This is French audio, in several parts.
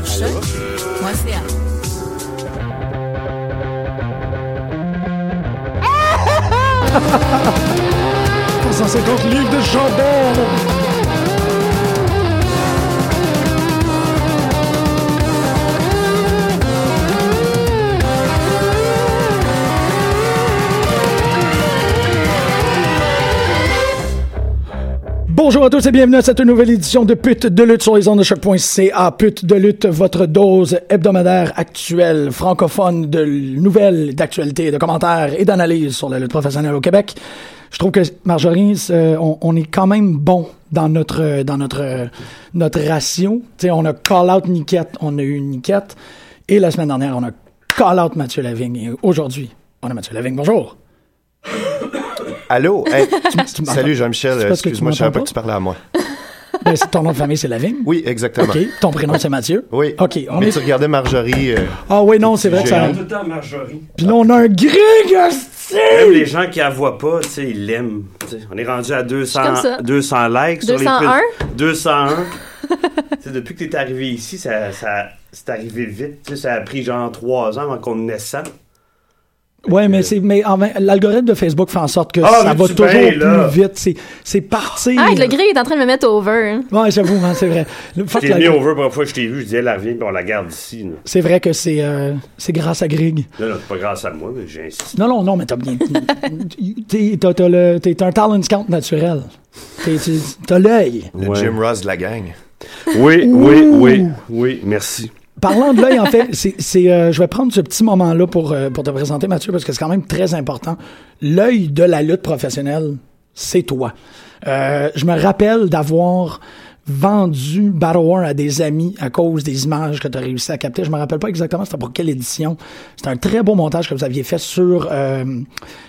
Sur choc.ca. 150 livres de chandelle. Bonjour à tous et bienvenue à cette nouvelle édition de Pute de lutte sur les ondes de choc.ca. Pute de lutte, votre dose hebdomadaire actuelle, francophone de nouvelles, d'actualité, de commentaires et d'analyses sur la lutte professionnelle au Québec. Je trouve que Marjorie, c'est- on, est quand même bon dans notre dans notre notre ratio. Tu sais, on a call out Niquette, on a eu Niquette, et la semaine dernière on a call out Mathieu Lavigne. Et aujourd'hui, on a Mathieu Lavigne. Bonjour. Allô? Hey, tu salut Jean-Michel, tu excuse-moi, je savais pas que tu parlais à moi. Ben, ton nom de famille c'est Lavigne. Oui, exactement. Ok. Ton prénom c'est Mathieu. Oui. Ok. On Mais est. tu regardais Marjorie. euh, Ah oui non c'est vrai que ça. Tout le temps Marjorie. Puis là on a un Greg. hostie! Même les gens qui la voient pas, tu sais, ils l'aiment. tu. On est rendu à 200, comme ça. 200 likes sur les 201? pubs. 201. Tu sais, depuis que t'es arrivé ici, ça, ça, c'est arrivé vite. Tu sais, ça a pris genre 3 ans avant qu'on naissant. Ouais, mais c'est mais l'algorithme de Facebook fait en sorte que Ah, ça va toujours plus vite. C'est c'est parti. Ah, le gris est en train de me mettre over. hein. Ouais, j'avoue, hein, c'est vrai. T'ai la- mis over la première fois que je t'ai vu, je disais, revient, puis on la garde ici. C'est vrai que c'est euh, c'est grâce à Greg. Là, là, c'est pas grâce à moi, mais j'ai insisté. Non, non, non, mais t'as bien. t'es t'as- t'as le- t'es un talent scout naturel. T'es- T'as l'œil. Le Ouais. Jim Ross de la gang. Oui, oui, oui, oui, merci. Parlant de l'œil, en fait, c'est, euh, je vais prendre ce petit moment-là pour, euh, pour te présenter, Mathieu, parce que c'est quand même très important. L'œil de la lutte professionnelle, c'est toi. Euh, je me rappelle d'avoir vendu Battle War à des amis à cause des images que tu as réussi à capter. Je me rappelle pas exactement c'était pour quelle édition. C'était un très beau montage que vous aviez fait sur euh,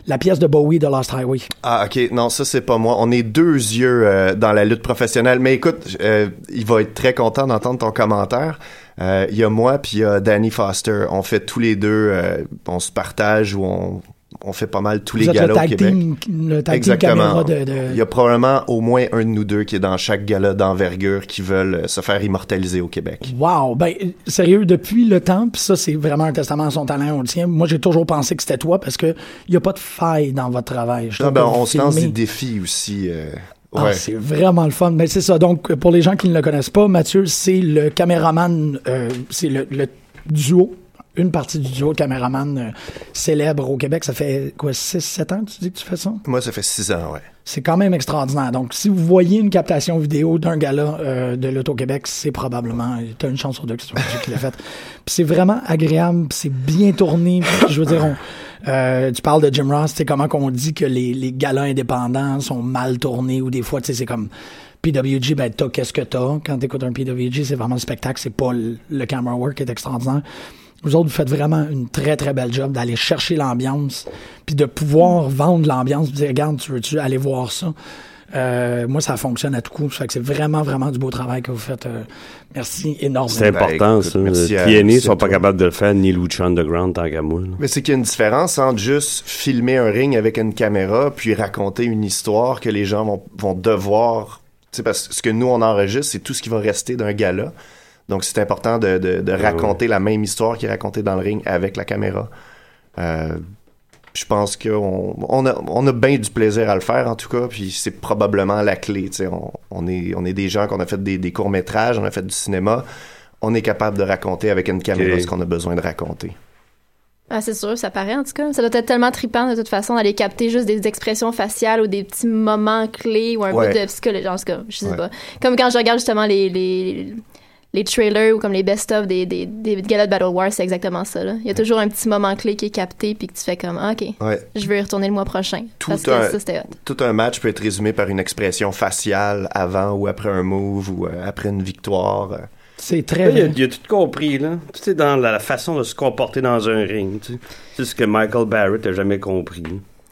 la pièce de Bowie de Lost Highway. Ah, ok. Non, ça, c'est pas moi. On est deux yeux euh, dans la lutte professionnelle. Mais écoute, euh, il va être très content d'entendre ton commentaire. Euh, Il y a moi, puis il y a Danny Foster. On fait tous les deux, euh, on se partage ou on, on fait pas mal tous les le galas au Québec. team, le tag team caméra de, de- Il y a probablement au moins un de nous deux qui est dans chaque gala d'envergure qui veulent euh, se faire immortaliser au Québec. Wow, ben sérieux depuis le temps, puis ça c'est vraiment un testament à son talent, on le tient. Moi j'ai toujours pensé que c'était toi parce que il y a pas de faille dans votre travail. Je Non, ben, on se lance des défis aussi. euh, Ah, ouais. c'est vraiment le fun. Mais c'est ça. Donc pour les gens qui ne le connaissent pas, Mathieu c'est le caméraman, euh, c'est le, le duo. Une partie du duo caméraman euh, célèbre au Québec. Ça fait quoi, 6-7 ans, tu dis que tu fais ça? Moi, ça fait six ans, ouais. C'est quand même extraordinaire. Donc, si vous voyez une captation vidéo d'un gala euh, de l'Auto-Québec, c'est probablement, t'as une chance sur deux que c'est qui l'a fait. Puis c'est vraiment agréable, c'est bien tourné. Je veux dire, on, euh, tu parles de Jim Ross, tu comment qu'on dit que les, les galas indépendants sont mal tournés ou des fois, tu sais, c'est comme PWG, ben t'as qu'est-ce que t'as? Quand t'écoutes un PWG, c'est vraiment le spectacle, c'est pas le, le camera work qui est extraordinaire. Vous autres, vous faites vraiment une très, très belle job d'aller chercher l'ambiance, puis de pouvoir vendre l'ambiance, dire, regarde, tu veux-tu aller voir ça? Euh, moi, ça fonctionne à tout coup. Ça fait que c'est vraiment, vraiment du beau travail que vous faites. Euh, merci énormément. C'est important, Ben, écoute, ça. merci à- TNA sont pas capables de le faire, ni Lucha Underground tant qu'à moi. là. Mais c'est qu'il y a une différence entre juste filmer un ring avec une caméra puis raconter une histoire que les gens vont, vont devoir. Sais, parce que ce que nous, on enregistre, c'est tout ce qui va rester d'un gala. Donc, c'est important de, de, de raconter la même histoire qui est racontée dans le ring avec la caméra. Euh, je pense qu'on on a, on a bien du plaisir à le faire, en tout cas, puis c'est probablement la clé. On, on, est, on est des gens qu'on a fait des, des courts-métrages, on a fait du cinéma. On est capable de raconter avec une caméra ce qu'on a besoin de raconter. Ah, c'est sûr, ça paraît en tout cas. Ça doit être tellement trippant de toute façon d'aller capter juste des expressions faciales ou des petits moments clés ou un Ouais. peu de psychologie. En tout cas, je sais Ouais. pas. Comme quand je regarde justement les, les, les trailers ou comme les best-of des, des, des galas de Battle War, c'est exactement ça. Là. Il y a toujours un petit moment clé qui est capté puis que tu fais comme, ah, OK, Ouais. je veux y retourner le mois prochain. Tout parce que un- ça, c'était hot. tout un match peut être résumé par une expression faciale avant ou après un move ou euh, après une victoire. C'est Là, très il, a, vrai. il a tout compris, là. Tu sais, dans la, façon de se comporter dans un ring, tu sais. C'est ce que Michael Barrett a jamais compris.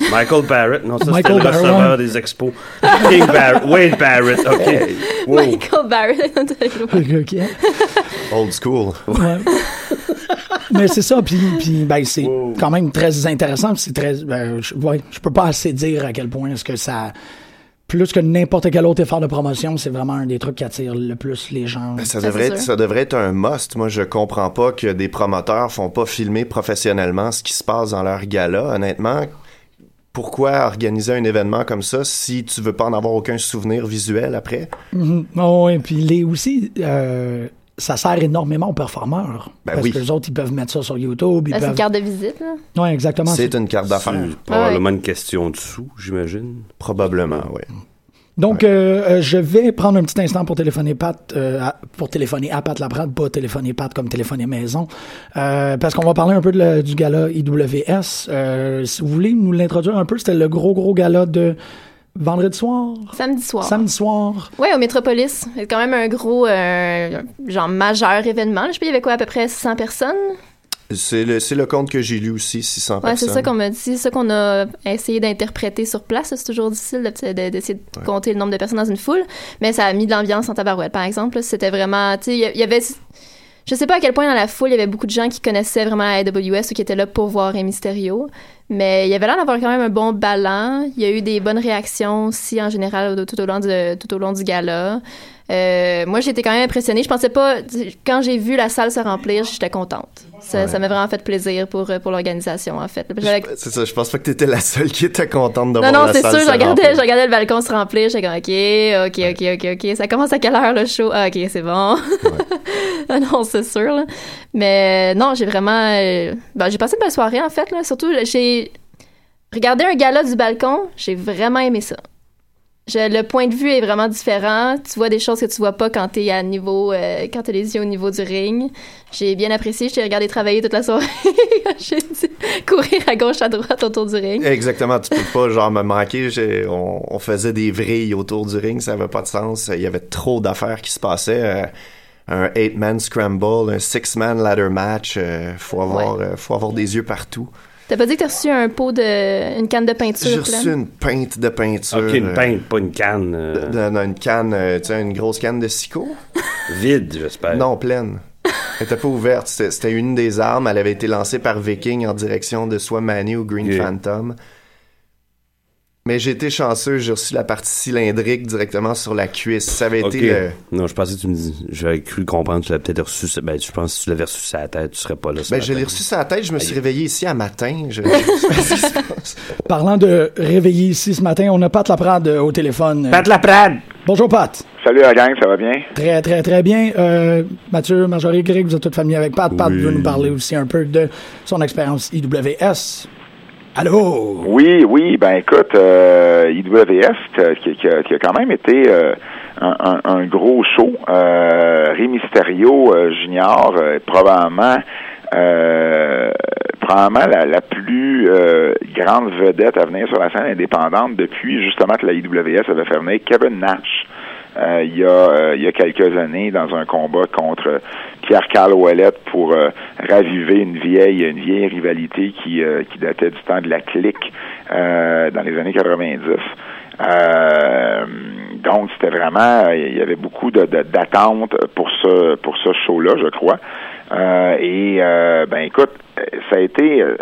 Michael Barrett, non, ça c'était Michael le Barrett, receveur des expos. King Barrett, Wade Barrett, ok. Wow. Michael Barrett. Ok. Old school. Ouais. Mais c'est ça, puis, puis ben, c'est quand même très intéressant. C'est très, ben, je, ouais, je peux pas assez dire à quel point est-ce que ça, plus que n'importe quel autre effort de promotion, c'est vraiment un des trucs qui attire le plus les gens. Ben, ça, Ça, devrait c'est être, sûr. ça devrait être un must. Moi, je comprends pas que des promoteurs font pas filmer professionnellement ce qui se passe dans leur gala. Honnêtement, pourquoi organiser un événement comme ça si tu veux pas en avoir aucun souvenir visuel après? Mhm. Oh, et puis les aussi, euh, ça sert énormément aux performeurs. Ben parce oui. que les autres, ils peuvent mettre ça sur YouTube. Ben, c'est une carte de visite, là. Ouais, exactement. C'est une carte d'affaires. Probablement une question de sous, j'imagine. Probablement, oui. Donc, euh, euh, je vais prendre un petit instant pour téléphoner Pat, euh, à- pour téléphoner à Pat Laprade, pas téléphoner Pat comme téléphoner maison, euh, parce qu'on va parler un peu de la- du gala IWS. Euh, si vous voulez nous l'introduire un peu, c'était le gros, gros gala de vendredi soir, Samedi soir. samedi soir. Ouais, au Métropolis. C'est quand même un gros, euh, genre, majeur événement. Je sais pas, il y avait quoi, à peu près 100 personnes? C'est le, c'est le compte que j'ai lu aussi, 600 Ouais, personnes. c'est ça qu'on m'a dit. C'est ça qu'on a essayé d'interpréter sur place. C'est toujours difficile de- de- d'essayer de, compter le nombre de personnes dans une foule. Mais ça a mis de l'ambiance en tabarouette, par exemple. C'était vraiment, tu sais, il y a- il y avait... Je sais pas à quel point dans la foule, il y avait beaucoup de gens qui connaissaient vraiment AWS ou qui étaient là pour voir Rey Mysterio. Mais il y avait l'air d'avoir quand même un bon ballon. Il y a eu des bonnes réactions aussi, en général, au- tout au long du gala. Euh, moi, j'étais quand même impressionnée. Je pensais pas... Quand j'ai vu la salle se remplir, j'étais contente. Ça ça m'a vraiment fait plaisir pour, euh, pour l'organisation, en fait. C'est ça, je pense pas que t'étais la seule qui était contente de non, voir non, la c'est salle sûr, se je regardais, remplir. je regardais le balcon se remplir, j'étais comme, OK, OK, OK, OK, OK, ça commence à quelle heure le show? Ah, OK, c'est bon. Ah non, c'est sûr, là. Mais non, j'ai vraiment... euh, ben, j'ai passé une belle soirée, en fait, là. Surtout, j'ai regardé un gala du balcon, j'ai vraiment aimé ça. Je- le point de vue est vraiment différent. Tu vois des choses que tu vois pas quand t'es à niveau, euh, quand t'as les yeux au niveau du ring. J'ai bien apprécié. Je t'ai regardé travailler toute la soirée. j'ai dû courir à gauche, à droite autour du ring. Exactement, tu peux pas genre me manquer. On faisait des vrilles autour du ring, ça avait pas de sens. Il y avait trop d'affaires qui se passaient. Euh, un eight-man scramble, un six-man ladder match. euh, faut avoir, euh, faut avoir des yeux partout. T'as pas dit que t'as reçu un pot de. une canne de peinture J'ai reçu une pinte de peinture. Ok, une euh, pinte, pas une canne. euh, de- de- une canne, euh, tu sais, une grosse canne de Sico. vide, j'espère. Non, pleine. Elle était pas ouverte. C'était une des armes. Elle avait été lancée par Viking en direction de soit Manny ou Green. Phantom. Mais j'ai été chanceux, j'ai reçu la partie cylindrique directement sur la cuisse. Ça avait été le... Non, je pensais que tu me dis. J'avais cru comprendre. Tu l'avais peut-être reçu. Ben, je pense que si tu l'avais reçu sur la tête, tu serais pas là. Ben, je l'ai reçu sur la tête, je me suis réveillé ici à matin. Je... Parlant de réveiller ici ce matin, on a Pat Laprade euh, au téléphone. Pat Laprade! Bonjour Pat. Salut la gang, ça va bien? Très, très, très bien. Euh, Mathieu, Marjorie, Greg, vous êtes toutes familiers avec Pat. Pat Oui. veut nous parler aussi un peu de son expérience IWS. Allô? Oui, oui, ben écoute, euh, IWS qui, qui a, qui a quand même été euh, un, un- gros show. Euh, Mysterio euh, Junior, euh, probablement euh, probablement la, la plus grande vedette à venir sur la scène indépendante depuis justement que la IWS avait venir Kevin Nash. Euh, il, y a, euh, il y a quelques années dans un combat contre Pierre Carl Ouellette pour euh, raviver une vieille une vieille rivalité qui, euh, qui datait du temps de la clique euh, dans les années 90. Euh, donc c'était vraiment il y avait beaucoup de, de- d'attentes pour ce pour ce show là je crois Euh, et euh, ben écoute ça a été euh,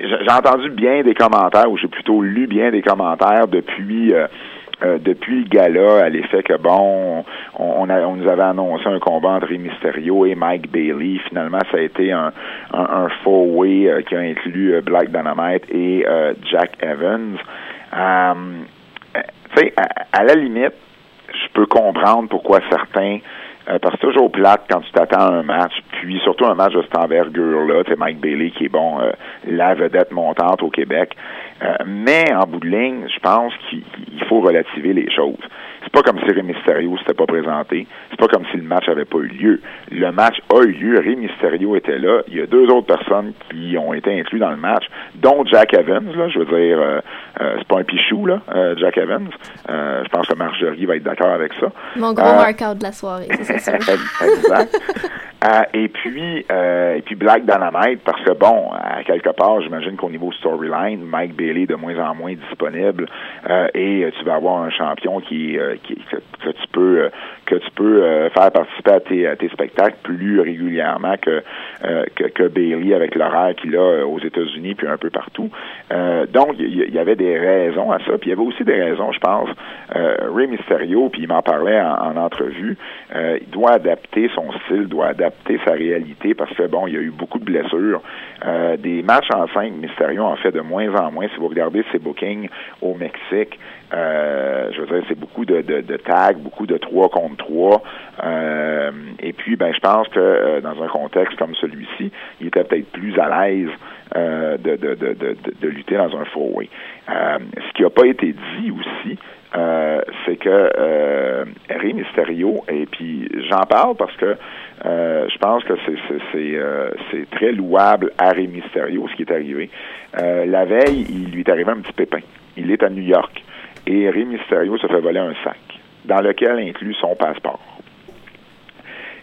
j'ai entendu bien des commentaires ou j'ai plutôt lu bien des commentaires depuis euh, depuis le gala à l'effet que bon, on, on, a- on nous avait annoncé un combat entre Mysterio et Mike Bailey. Finalement, ça a été un, un, un four-way euh, qui a inclus euh, Black Dynamite et euh, Jack Evans. Tu sais, à, à la limite, je peux comprendre pourquoi certains parce que toujours plate quand tu t'attends à un match, puis surtout un match de cette envergure-là, c'est Mike Bailey qui est bon, euh, la vedette montante au Québec. Euh, mais en bout de ligne, je pense qu'il il faut relativer les choses. C'est pas comme si Rey Mysterio s'était pas présenté. C'est pas comme si le match avait pas eu lieu. Le match a eu lieu. Rey Mysterio était là. Il y a deux autres personnes qui ont été inclus dans le match, dont Jack Evans. Là, je veux dire, euh, euh, c'est pas un pichou là, euh, Jack Evans. Euh, je pense que Marjorie va être d'accord avec ça. Mon gros mark-out de la soirée, ça, c'est exact. Et puis euh, et puis Black Dynamite parce que bon à quelque part j'imagine qu'au niveau storyline Mike Bailey de moins en moins disponible euh, et euh, tu vas avoir un champion qui, euh, que, tu peux que tu peux faire participer à tes, spectacles plus régulièrement que que, Bailey avec l'horaire qu'il a aux États-Unis puis un peu partout. Donc il y, avait des raisons à ça puis il y avait aussi des raisons je pense Ray Mysterio puis il m'en parlait en, en entrevue il doit adapter son style doit adapter sa réalité parce que bon il y a eu beaucoup de blessures. Des matchs en 5 Mysterio en fait de moins en moins vous regardez ses bookings au Mexique euh, je veux dire, c'est beaucoup de, tags, beaucoup de 3 contre 3. Euh, et puis, ben, je pense que euh, dans un contexte comme celui-ci, il était peut-être plus à l'aise euh, de, de, lutter dans un four-way. Ce qui n'a pas été dit aussi, euh, c'est que euh, Mysterio, et puis j'en parle parce que euh, je pense que c'est euh, très louable à Rey Mysterio ce qui est arrivé. Euh, la veille, il lui est arrivé un petit pépin. Il est à New York et Rey Mysterio se fait voler un sac dans lequel inclut son passeport.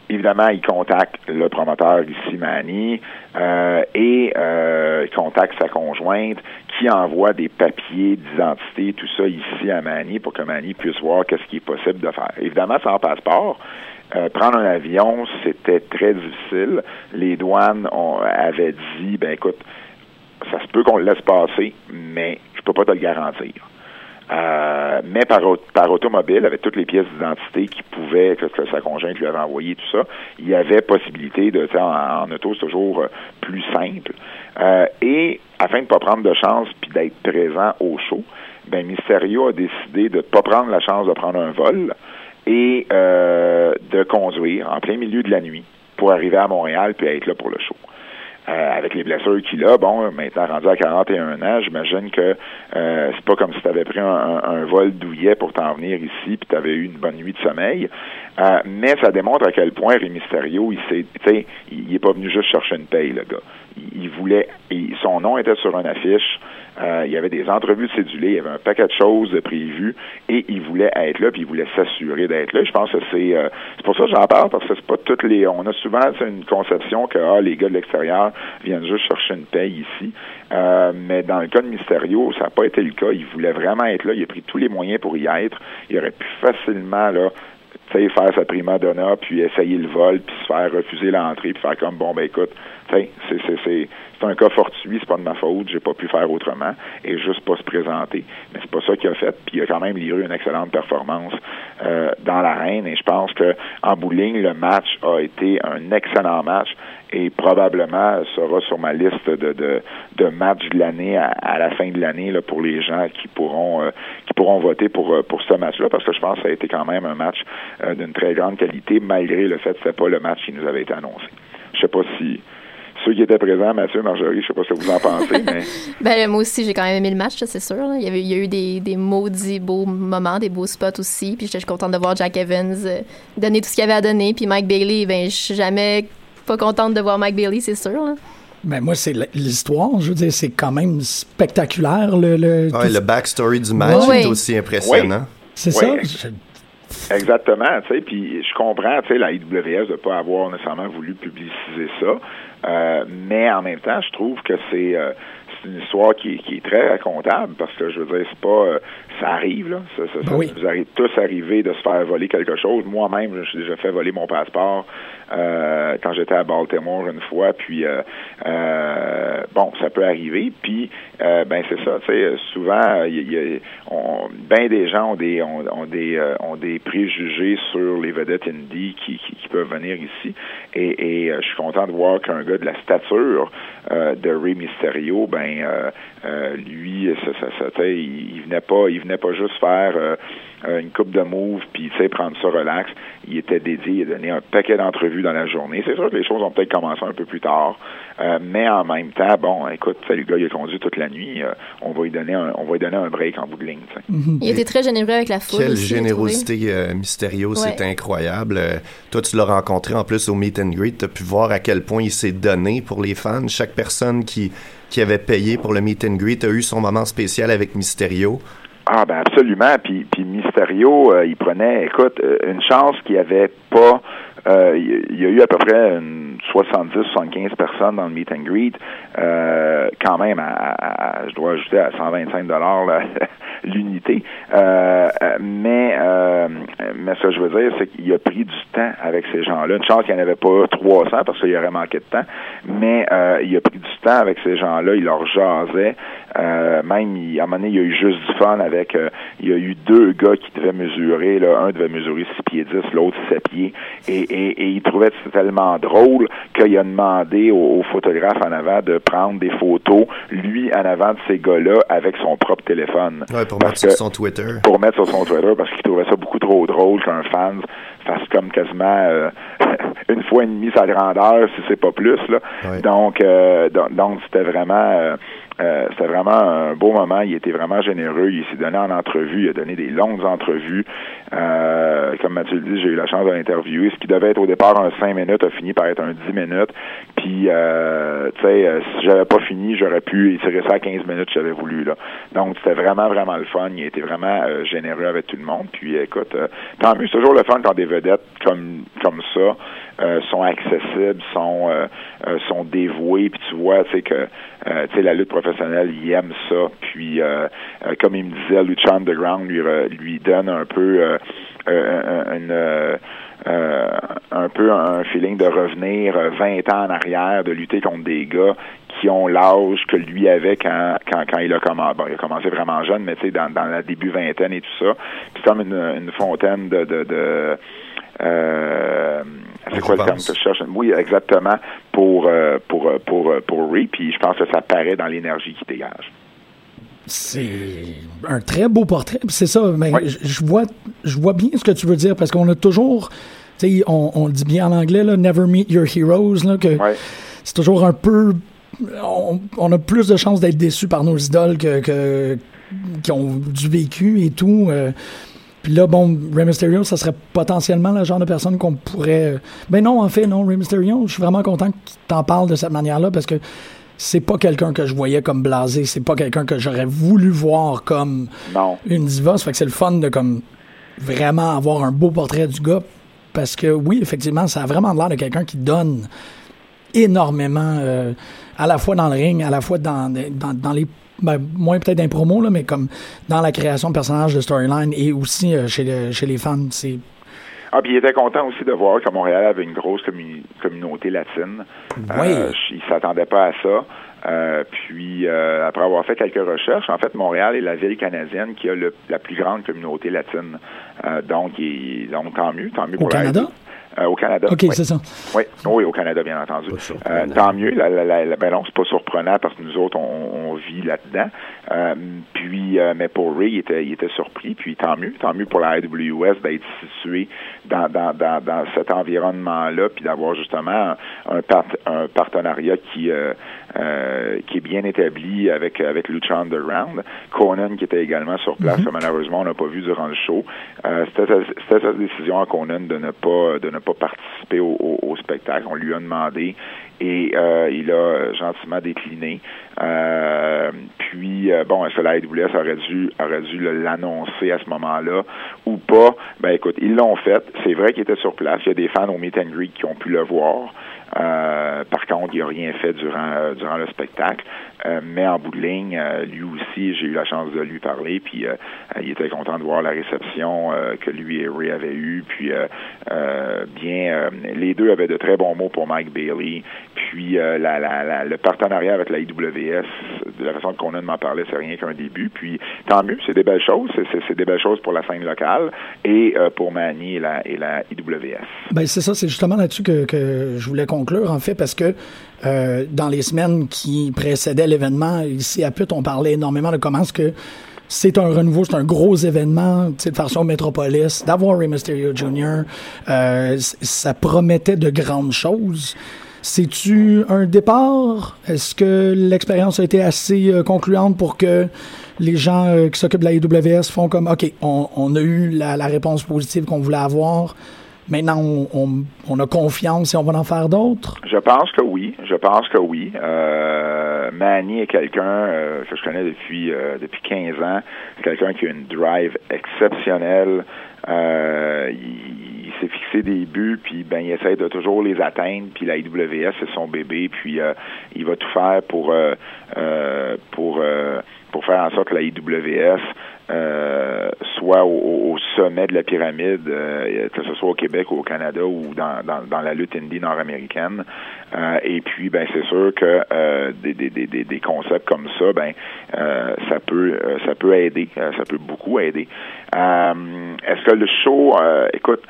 Évidemment, il contacte le promoteur ici, Manny, euh, et euh, il contacte sa conjointe qui envoie des papiers d'identité, tout ça ici à Manny pour que Manny puisse voir qu'est-ce qui est possible de faire. Évidemment, sans passeport, euh, prendre un avion, c'était très difficile. Les douanes ont, avaient dit, ben écoute, ça se peut qu'on le laisse passer, mais je peux pas te le garantir. Euh, mais par, par automobile, avec toutes les pièces d'identité qui pouvaient, que, sa conjointe lui avait envoyé, tout ça, il y avait possibilité de, en, en auto, c'est toujours euh, plus simple. Euh, et afin de ne pas prendre de chance puis d'être présent au show, ben Mysterio a décidé de ne pas prendre la chance de prendre un vol et euh, de conduire en plein milieu de la nuit pour arriver à Montréal puis être là pour le show. Euh, avec les blessures qu'il a, bon, maintenant rendu à 41 ans, j'imagine que euh, c'est pas comme si tu avais pris un, un- un vol douillet pour t'en venir ici puis tu avais eu une bonne nuit de sommeil. Euh, mais ça démontre à quel point Rey Mysterio, il s'est, il il est pas venu juste chercher une paye, le gars. Il, il voulait, il- son nom était sur une affiche. Euh, il y avait des entrevues de cédulés, il y avait un paquet de choses prévues et il voulait être là puis il voulait s'assurer d'être là. Je pense que c'est euh, c'est pour ça que j'en parle parce que c'est pas toutes les on a souvent une conception que ah, les gars de l'extérieur viennent juste chercher une paye ici. Euh, mais dans le cas de Mysterio, ça n'a pas été le cas. Il voulait vraiment être là. Il a pris tous les moyens pour y être. Il aurait pu facilement là sais, faire sa prima donna, puis essayer le vol, puis se faire refuser l'entrée, puis faire comme bon ben écoute, c'est un cas fortuit, c'est pas de ma faute, j'ai pas pu faire autrement, et juste pas se présenter. Mais c'est pas ça qu'il a fait, puis il a quand même livré une excellente performance euh, dans l'arène, et je pense que en ligne, le match a été un excellent match et probablement sera sur ma liste de, de, de matchs de l'année à, la fin de l'année là, pour les gens qui pourront euh, qui pourront voter pour euh, pour ce match-là parce que je pense que ça a été quand même un match euh, d'une très grande qualité malgré le fait que c'était pas le match qui nous avait été annoncé. Je sais pas si ceux qui étaient présents, Mathieu, Marjorie, je sais pas ce que vous en pensez, mais Ben, moi aussi, j'ai quand même aimé le match, c'est sûr. Il y, avait, il y a eu des, des maudits beaux moments, des beaux spots aussi. Puis j'étais contente de voir Jack Evans donner tout ce qu'il avait à donner. Puis Mike Bailey, ben, je suis jamais pas contente de voir Mike Bailey, c'est sûr. là. Ben moi, c'est l'histoire. Je veux dire, c'est quand même spectaculaire. Le, le, Ouais, le backstory du match Ouais. est aussi impressionnant. C'est Ouais. ça? Je- Exactement, tu sais, puis je comprends, tu sais, la IWS de pas avoir nécessairement voulu publiciser ça, euh, mais en même temps, je trouve que c'est euh, c'est une histoire qui, est- qui est très racontable parce que je veux dire, c'est pas, euh, ça arrive là, ça, ça, ça Ben oui. arrive tous arrivé de se faire voler quelque chose. Moi-même, je me suis déjà fait voler mon passeport euh, quand j'étais à Baltimore une fois, puis euh, euh, bon, ça peut arriver, puis ben c'est ça, tu sais, souvent, y y a- on, ben des gens ont des ont, ont des ont des préjugés sur les vedettes indie qui, qui, qui peuvent venir ici, et, et je suis content de voir qu'un gars de la stature de Ray Mysterio, ben lui, ça, ça, ça, il, il venait pas, il venait pas juste faire euh, euh, une coupe de moves puis tu sais prendre ça relax. Il était dédié, il a donné un paquet d'entrevues dans la journée. C'est sûr que les choses ont peut-être commencé un peu plus tard, euh, mais en même temps, bon, écoute, le gars il a conduit toute la nuit, euh, on va lui donner un, on va lui donner un break en bout de ligne. sais. Il était très généreux avec la foule. Quelle aussi, générosité euh, Mysterio, c'est incroyable. Euh, toi, tu l'as rencontré en plus au Meet and Greet, tu as pu voir à quel point il s'est donné pour les fans. Chaque personne qui, qui avait payé pour le Meet and Greet a eu son moment spécial avec Mysterio. Ah ben absolument. Puis, puis Mysterio, euh, il prenait, écoute, euh, une chance qu'il avait pas. euh, il y a eu à peu près une 70-75 personnes dans le meet and greet. Euh, quand même, à, à- je dois ajouter à 125 dollars l'unité. Euh, euh, mais, mais ce que je veux dire, c'est qu'il a pris du temps avec ces gens-là. Une chance qu'il n'y en avait pas 300 parce qu'il aurait manqué de temps. Mais il a pris du temps avec ces gens-là. Il leur jasait. Euh, même, il, à un moment donné, il y a eu juste du fun avec... euh, il y a eu deux gars qui devaient mesurer. Là, un devait mesurer 6 pieds 10, l'autre 7 pieds. Et, et, et il trouvait que c'était tellement drôle qu'il a demandé au, au photographe en avant de prendre des photos, lui, en avant de ces gars-là, avec son propre téléphone. Ouais, pour Parce mettre sur son Twitter. pour mettre sur son Twitter parce qu'il trouvait ça beaucoup trop drôle qu'un fan fasse comme quasiment euh, une fois et demie sa grandeur si c'est pas plus là. Ouais. Donc euh, donc donc c'était vraiment euh, euh, c'était vraiment un beau moment. Il était vraiment généreux. Il s'est donné en entrevue. Il a donné des longues entrevues. Euh, comme Mathieu le dit, j'ai eu la chance de l'interviewer. Ce qui devait être au départ un 5 minutes a fini par être un 10 minutes. Puis, euh, tu sais, euh, si j'avais pas fini, j'aurais pu étirer ça à 15 minutes si j'avais voulu. Là. Donc, c'était vraiment, vraiment le fun. Il était vraiment euh, généreux avec tout le monde. Puis, écoute, tant mieux. C'est toujours le fun quand des vedettes comme, comme ça euh, sont accessibles, sont, euh, euh, sont dévouées. Puis, tu vois, tu sais, que euh, tu sais, la lutte professionnelle, il aime ça. Puis, comme il me disait, Lucha Underground lui, lui donne un peu une, euh, un peu un feeling de revenir euh, 20 ans en arrière, de lutter contre des gars qui ont l'âge que lui avait quand, quand, quand il a commencé. Bon, il a commencé vraiment jeune, mais tu sais, dans, dans la début vingtaine et tout ça. Puis c'est comme une, une fontaine de, de, de euh, c'est quoi le terme que je cherche? Oui, exactement, pour, euh, pour, euh, pour, pour Ray, puis je pense que ça paraît dans l'énergie qu'il dégage. C'est un très beau portrait. C'est ça, mais je, je vois, je vois bien ce que tu veux dire parce qu'on a toujours, tu sais, on, on le dit bien en anglais, là, never meet your heroes, là, que c'est toujours un peu, on, on a plus de chances d'être déçus par nos idoles que, que qui ont du vécu et tout. euh. Puis là, bon, Rey Mysterio, ça serait potentiellement le genre de personne qu'on pourrait. Ben non, en fait, non, Rey Mysterio, je suis vraiment content que t'en parles de cette manière-là parce que c'est pas quelqu'un que je voyais comme blasé, c'est pas quelqu'un que j'aurais voulu voir comme une diva. Ça fait que c'est le fun de comme vraiment avoir un beau portrait du gars parce que oui, effectivement, ça a vraiment l'air de quelqu'un qui donne énormément euh, à la fois dans le ring, à la fois dans, dans, dans les ben, moins peut-être d'un promo, là, mais comme dans la création de personnages de storyline et aussi euh, chez, le- chez les fans. C'est Ah, puis il était content aussi de voir que Montréal avait une grosse commu- communauté latine. Oui. Euh, il s'attendait pas à ça. Euh, puis, euh, après avoir fait quelques recherches, en fait, Montréal est la ville canadienne qui a le- la plus grande communauté latine. Euh, donc, il- donc, tant mieux, tant mieux Au pour Canada? Euh, au Canada. OK, oui. c'est ça. Oui, oui, au Canada, bien entendu. Euh, tant mieux. La, la, la, la- ben non, c'est pas surprenant parce que nous autres, on, on vit là-dedans. Euh, puis, euh, mais pour Ray, il était, il était surpris. Puis tant mieux, tant mieux pour la AWS d'être situé dans, dans, dans, dans cet environnement-là, puis d'avoir justement un, part- un partenariat qui euh, qui est bien établi avec avec Lucha Underground. Conan qui était également sur place, que malheureusement on n'a pas vu durant le show. Euh, c'était sa- décision à Conan de ne pas de ne pas participer au, au- au spectacle. On lui a demandé et euh, il a gentiment décliné. Euh, puis euh, bon, est-ce que la AWS aurait dû aurait dû l'annoncer à ce moment-là ou pas? Ben écoute, ils l'ont fait. C'est vrai qu'il était sur place. Il y a des fans au meet and greet qui ont pu le voir. Il n'a rien fait durant euh, durant le spectacle. Euh, mais en bout de ligne, euh, lui aussi, j'ai eu la chance de lui parler, puis il était content de voir la réception que lui et Ray avaient eue. Puis bien, les deux avaient de très bons mots pour Mike Bailey. Puis la, le partenariat avec la IWS, de la façon qu'on a de m'en parler, c'est rien qu'un début. Puis tant mieux, c'est des belles choses. C'est- des belles choses pour la scène locale et pour Manny et la, IWS. Ben c'est ça, c'est justement là-dessus que je voulais conclure en fait parce que euh, dans les semaines qui précédaient l'événement ici à Put, on parlait énormément de comment est-ce que c'est un renouveau, c'est un gros événement, de façon métropolis, d'avoir Rey Mysterio Jr. Euh, ça promettait de grandes choses. C'est-tu un départ? Est-ce que l'expérience a été assez euh, concluante pour que les gens euh, qui s'occupent de la IWS font comme, OK, on, a eu la réponse positive qu'on voulait avoir? Maintenant, on, a confiance et on va en faire d'autres? Je pense que oui. Je pense que oui. Euh, Manny est quelqu'un euh, que je connais depuis euh, depuis 15 ans. C'est quelqu'un qui a une drive exceptionnelle. Il, s'est fixé des buts, puis ben il essaie de toujours les atteindre. Puis la IWS c'est son bébé, puis il va tout faire pour euh, pour pour faire en sorte que la IWS euh, soit au, au- sommet de la pyramide, euh, que ce soit au Québec ou au Canada ou dans, dans, dans la lutte indie nord-américaine. Euh, et puis, ben, c'est sûr que euh, des, des, des, des- concepts comme ça, ben, euh, ça peut euh, ça peut aider, euh, ça peut beaucoup aider. Euh, Est-ce que le show, euh, écoute,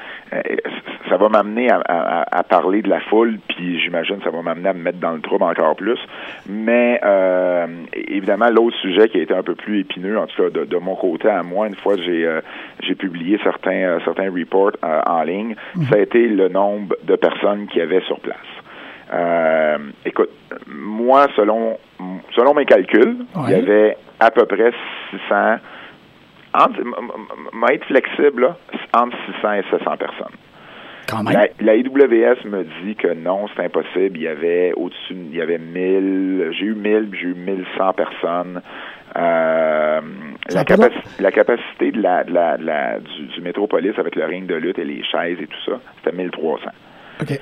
ça va m'amener à, à- à parler de la foule, puis j'imagine ça va m'amener à me mettre dans le trouble encore plus. Mais euh, évidemment, l'autre sujet qui a été un peu plus épineux, en tout cas de, de mon côté à moi, une fois que j'ai euh, j'ai publié certains certains reports euh, en ligne, ça a été le nombre de personnes qui avaient sur place. Euh, écoute, moi, selon selon mes calculs, il y avait à peu près 600 entre, m'a être flexible, là, entre 600 et 700 personnes. Quand même. La, la IWS me dit que non, c'est impossible. Il y avait au-dessus, il y avait 1000, j'ai eu 1000, puis j'ai eu 1100 personnes. Euh, la, capaci- la capacité de la, de la, de la- du, du métropolis avec le ring de lutte et les chaises et tout ça, c'était 1300 OK.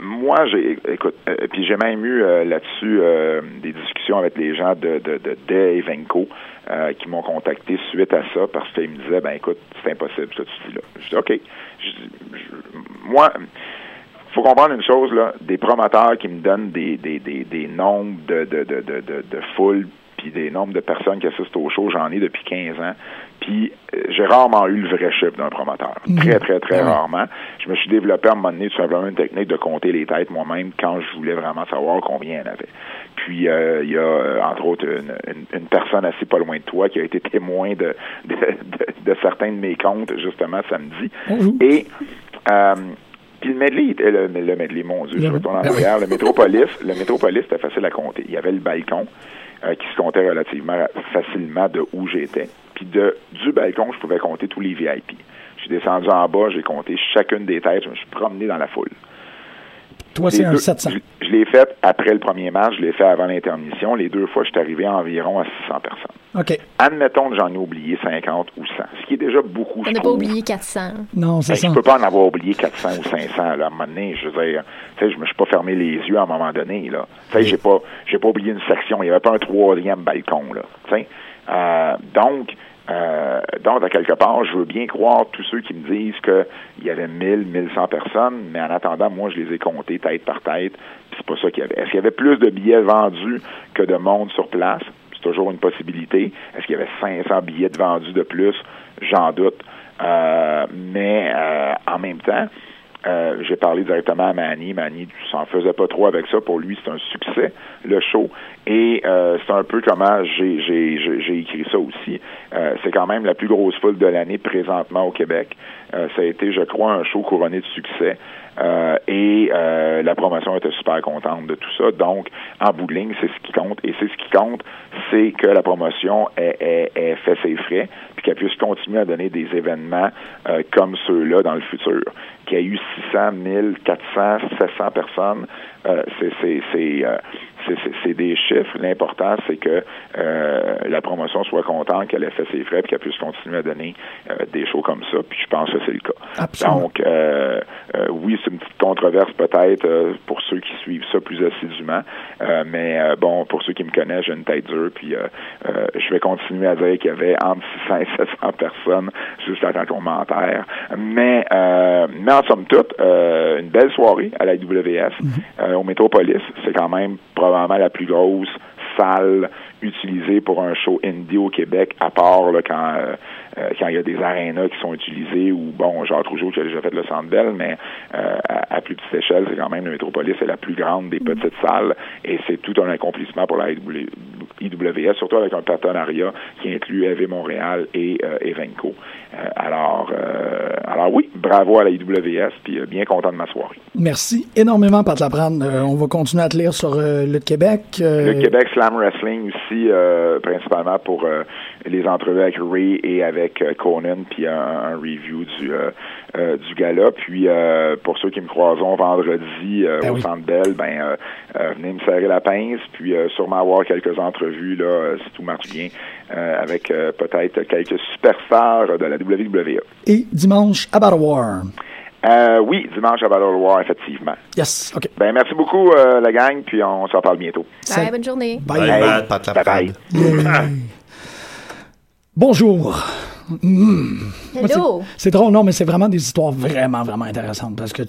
Moi, j'ai, écoute, euh, puis j'ai même eu euh, là-dessus euh, des discussions avec les gens de, de, de Day et Venco euh, qui m'ont contacté suite à ça parce qu'ils me disaient, ben écoute, c'est impossible ce que tu dis là. Je dis, OK. Je je- moi, faut comprendre une chose, là, des promoteurs qui me donnent des, nombres de, de, de, de, de, de foule puis des nombres de personnes qui assistent au show, j'en ai depuis 15 ans. Puis euh, j'ai rarement eu le vrai chiffre d'un promoteur. Très, très, très Ouais. rarement. Je me suis développé à un moment donné tout simplement une technique de compter les têtes moi-même quand je voulais vraiment savoir combien il y en avait. Puis euh, il y a, euh, entre autres, une, une, une personne assez pas loin de toi qui a été témoin de, de, de, de certains de mes comptes, justement, samedi. Et euh, puis le medley, le, le medley, mon Dieu, je retourne en Ben arrière. Le métropolis, le métropolis, c'était facile à compter. Il y avait le balcon euh, qui se comptait relativement facilement de où j'étais. Puis de du balcon, je pouvais compter tous les VIP. Je suis descendu en bas, j'ai compté chacune des têtes, je me suis promené dans la foule. Toi, c'est un deux- 700. Je, je l'ai fait après le premier match, je l'ai fait avant l'intermission. Les deux fois, je suis arrivé à environ à 600 personnes. OK. Admettons que j'en ai oublié 50 ou 100, ce qui est déjà beaucoup. On je n'a pas oublié 400. Non, c'est Ben, ça. je peux pas en avoir oublié 400 ou 500. Là. À un moment donné, je veux dire, tu sais, je me suis pas fermé les yeux à un moment donné. Là. Tu sais, j'ai pas, j'ai pas oublié une section. Il y avait pas un troisième balcon. Là. Tu sais. Euh, donc, euh, donc, à quelque part, je veux bien croire tous ceux qui me disent qu'il y avait 1000, 1100 personnes, mais en attendant, moi, je les ai comptés tête par tête, c'est pas ça qu'il y avait. Est-ce qu'il y avait plus de billets vendus que de monde sur place? C'est toujours une possibilité. Est-ce qu'il y avait 500 billets vendus de plus? J'en doute. Euh, mais euh, en même temps, Euh, j'ai parlé directement à Manny. Manny s'en faisait pas trop avec ça. Pour lui, c'est un succès, le show. Et euh, c'est un peu comment j'ai, j'ai, écrit ça aussi. Euh, c'est quand même la plus grosse foule de l'année présentement au Québec. Euh, ça a été, je crois, un show couronné de succès. Euh, et euh, la promotion était super contente de tout ça. Donc, en bout de ligne, c'est ce qui compte. Et c'est ce qui compte, c'est que la promotion ait, ait- ait fait ses frais, puis qu'elle puisse continuer à donner des événements comme ceux-là dans le futur. Qu'il y ait eu 600, 1000, 400, 700 personnes, euh, c'est c'est c'est euh, c'est- des chiffres. L'important, c'est que euh, la promotion soit contente, qu'elle ait fait ses frais, puis qu'elle puisse continuer à donner euh, des shows comme ça. Puis je pense que c'est le cas. Absolument. Donc, oui, c'est une petite controverse peut-être pour ceux qui suivent ça plus assidûment, mais bon, pour ceux qui me connaissent, j'ai une tête dure, puis je vais continuer à dire qu'il y avait entre 600 et 700 personnes juste à ton commentaire. Mais, mais en somme toute, euh, une belle soirée à la IWS euh, au Métropolis. C'est quand même probablement la plus grosse salle utilisée pour un show indie au Québec, à part là, quand euh, euh, quand il y a des arénas qui sont utilisés ou bon, genre Rougeau qui a déjà fait le Centre Bell, mais euh, à, à plus petite échelle, c'est quand même le Métropolis, c'est la plus grande des petites salles et c'est tout un accomplissement pour la IW IWS, surtout avec un partenariat qui inclut EV Montréal et euh, Evenco. Alors, alors oui, bravo à la IWS, puis bien content de ma soirée. Merci énormément, Pat Laprade. Euh, on va continuer à te lire sur le Québec. Le Québec Slam Wrestling aussi, euh, principalement pour euh, les entrevues avec Ray et avec euh, Conan, puis un, un review du euh, du gala. Puis euh, pour ceux qui me croiseront vendredi Ben au oui. Centre Bell, ben venez me serrer la pince, puis sûrement avoir quelques entrevues là, si tout marche bien, avec peut-être quelques superstars de la WWE. Et dimanche à Battle War. Euh, oui, dimanche à Battle War, effectivement. Yes, OK. Ben merci beaucoup euh, la gang, puis on s'en parle bientôt. Bye, bonne journée. Bye. Bye Laprade. bye. Bonjour. Mm. Moi, c'est- Hello. C'est drôle, non, mais c'est vraiment des histoires vraiment, vraiment intéressantes parce que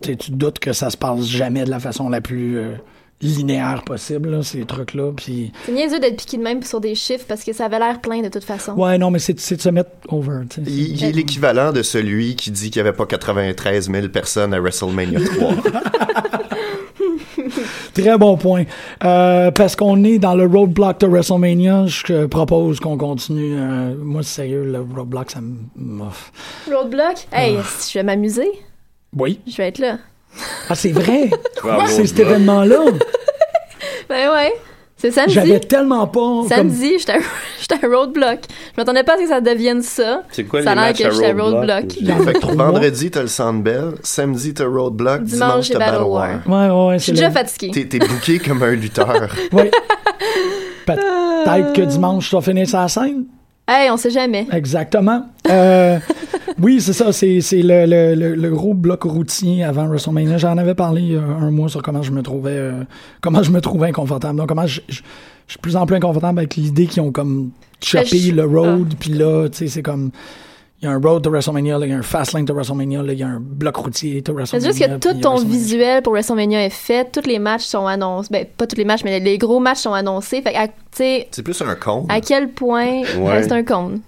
tu doutes que ça se passe jamais de la façon la plus euh, linéaire possible, là, ces trucs-là. Puis, C'est niaiseux d'être piqué de même sur des chiffres parce que ça avait l'air plein de toute façon. ouais, non, mais c'est c'est de se mettre over. Il, il est l'équivalent de celui qui dit qu'il n'y avait pas 93 000 personnes à WrestleMania 3. Très bon point. Euh, parce qu'on est dans le roadblock de WrestleMania, je euh, propose qu'on continue. euh, moi, sérieux, le roadblock, ça me. Roadblock? Hey, si je vais m'amuser, Oui. je vais être là. Ah, c'est vrai? C'est cet événement-là. Ben ouais. C'est samedi. J'avais tellement pas. comme- Samedi, j'étais à- à Roadblock. Je m'attendais pas à ce que ça devienne ça. C'est quoi Ça a les l'air matchs que à Roadblock? Roadblock. Fait que vendredi, t'as le Sandbell, samedi, t'as Roadblock, Dimanche, t'as Battle War. Ouais, ouais, ouais. Je suis déjà. T'es t'es booké comme un lutteur. Oui. Peut-être que dimanche, tu vas finir sa scène? Hey, on sait jamais. Exactement. Euh, oui, c'est ça. C'est c'est le, le, le, le gros bloc routier avant WrestleMania. J'en avais parlé a un mois sur comment je me trouvais, euh, comment je me trouvais inconfortable. Donc, comment je, je, je suis de plus en plus inconfortable avec l'idée qu'ils ont comme choppé Ben, je- le road. Puis là, tu sais, c'est comme. Il y a un road to WrestleMania, là, il y a un fast lane to WrestleMania, là, il y a un bloc routier to C'est WrestleMania. juste que tout ton visuel pour WrestleMania est fait. Tous les matchs sont annoncés. Ben, pas tous les matchs, mais les gros matchs sont annoncés. Fait que, à- tu sais, C'est plus un con. à quel point. Ouais, c'est un con.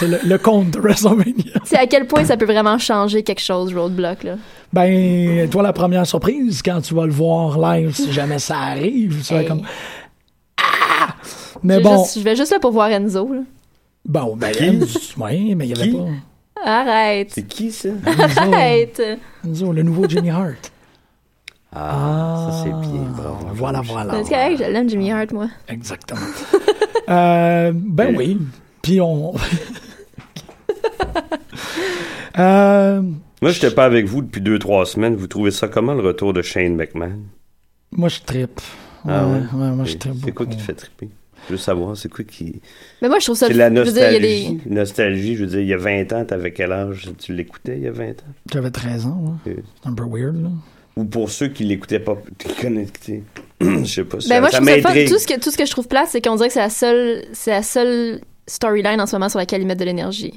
C'est le, le compte de WrestleMania. Sais, à quel point ça peut vraiment changer quelque chose, Roadblock, là? Ben, toi, la première surprise, quand tu vas le voir live, si jamais ça arrive, tu vas Hey. comme. Ah! Mais Je bon, juste- je vais juste là pour voir Enzo, là. Bon, ben, Qui? Enzo- ouais, mais il y avait Qui? pas. Arrête. C'est qui ça? Enzo, Arrête. Enzo, le nouveau Jimmy Hart. Ah, ça c'est bien. Bravo. Voilà, voilà. C'est correct, je l'aime, Jimmy Hart, moi. Exactement. euh, ben oui. Puis on. euh, Moi, j'étais pas avec vous depuis deux, trois semaines. Vous trouvez ça comment le retour de Shane McMahon? moi, je trippe. Ah ouais? ouais, moi, je C'est trippe c'est quoi qui te fait triper? Je veux savoir, c'est quoi qui. Mais moi, je trouve ça. C'est la je veux dire, nostalgie. Nostalgie, je veux dire, il y a 20 ans, t'avais quel âge? Tu l'écoutais il y a 20 ans? J'avais 13 ans, ouais. Ok. C'est un peu weird, là. Ou pour ceux qui l'écoutaient pas, sais, je sais pas, ça, Ben moi, je ça trouve ça fun. Tout ce que, tout ce que je trouve plate, c'est qu'on dirait que c'est la seule, c'est la seule storyline en ce moment sur laquelle ils mettent de l'énergie.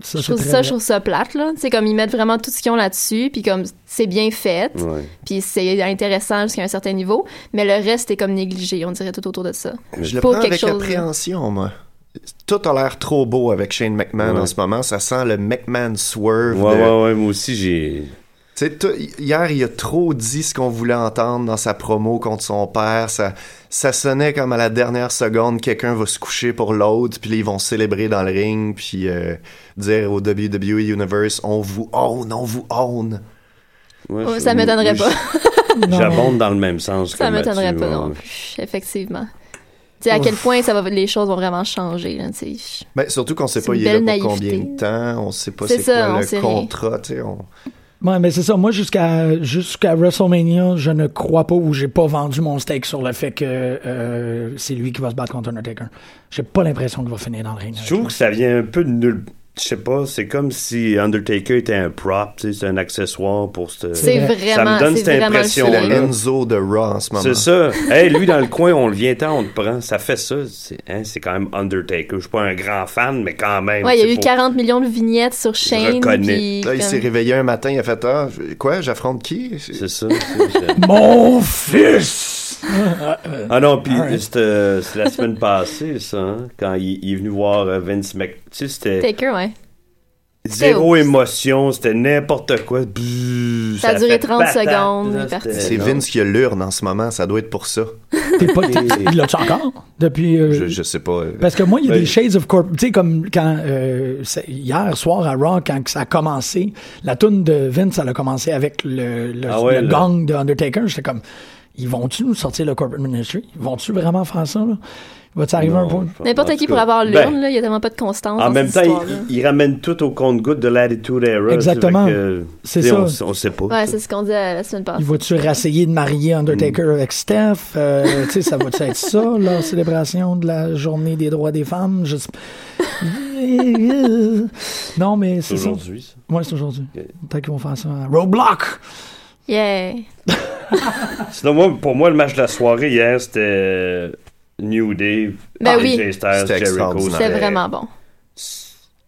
Ça, Je trouve ça, je trouve ça plate, là. C'est comme ils mettent vraiment tout ce qu'ils ont là-dessus, puis comme c'est bien fait, Ouais. puis c'est intéressant jusqu'à un certain niveau, mais le reste est comme négligé, on dirait tout autour de ça. Je le Pour prends avec chose, appréhension, moi. Tout a l'air trop beau avec Shane McMahon Ouais. en ce moment. Ça sent le McMahon swerve. Ouais, de- ouais, ouais, moi aussi, j'ai. Sais, hier, il a trop dit ce qu'on voulait entendre dans sa promo contre son père. Ça, ça sonnait comme à la dernière seconde, quelqu'un va se coucher pour l'autre, puis ils vont célébrer dans le ring, puis euh, dire au WWE Universe, on vous own, on vous own. Ouais, Oh, ça m'étonnerait pas. J'abonde dans le même sens Ça m'étonnerait pas non plus, effectivement. Tu sais, à quel point ça va, les choses vont vraiment changer, là. Ben, surtout qu'on sait C'est pas il est là pour combien naïveté. de temps, on sait pas C'est c'est ça, quoi on le sait rien. contrat, tu sais, on... Ouais, mais c'est ça. Moi, jusqu'à jusqu'à WrestleMania, je ne crois pas ou j'ai pas vendu mon steak sur le fait que euh, c'est lui qui va se battre contre Undertaker. J'ai pas l'impression qu'il va finir dans le ring. Je trouve que ça vient un peu de nul. Je sais pas, c'est comme si Undertaker était un prop, tu sais, c'est un accessoire pour ce. C'est vrai. vraiment, Ça me donne c'est cette vraiment le impression. C'est feeling. le Enzo de Raw en ce moment. C'est ça. hey, lui dans le coin, on le vient tant, on le prend. Ça fait ça. C'est hein, quand même Undertaker. Je suis pas un grand fan, mais quand même. Ouais, il y a eu faut- 40 millions de vignettes sur Shane. reconnais. puis Là, il comme- s'est réveillé un matin, il a fait Ah, quoi, j'affronte qui? C'est ça. c'est- Mon fils! Ah non, puis euh, c'est la semaine passée, ça, hein, quand il, il est venu voir euh, Vince Mc... Tu sais, c'était Taker, ouais. Zéro émotion, c'était n'importe quoi. Bzzz, Ça a duré fait 30 patate, secondes, C'est. Vince qui a l'urne en ce moment, ça doit être pour ça. T'es pas, t'es- il l'a-tu encore? Depuis. euh, Je, je sais pas. euh, Parce que moi, il y a des Shades of Corp. Tu sais, comme quand. euh, hier soir à Raw, quand ça a commencé, la tune de Vince, elle a commencé avec le, le, Ah ouais, le le- gong de Undertaker. J'étais comme. Ils vont-tu nous sortir le Corporate Ministry? Ils vont-tu vraiment faire ça, là? Va-tu arriver un point? N'importe qui cas, pour avoir ben, l'urne, là, il y a tellement pas de constance. En même temps, il, il ramène tout au compte-goutte de l'Attitude Era. Exactement. C'est ça. On, on sait pas. Ouais, c'est ce qu'on dit la semaine passée. Il va-tu rassayer de marier Undertaker Mm. avec Steph? Euh, tu sais, ça va-tu être ça, la célébration de la journée des droits des femmes? Je sais Non, mais C'est c'est ça. aujourd'hui, ça. Ouais, c'est aujourd'hui. Ok. Peut-être qu'ils vont faire ça. à Roadblock! Yeah. Sinon, moi, pour moi, le match de la soirée hier, c'était New Day, Ben AJ oui. Styles, Jericho. C'était vraiment bon.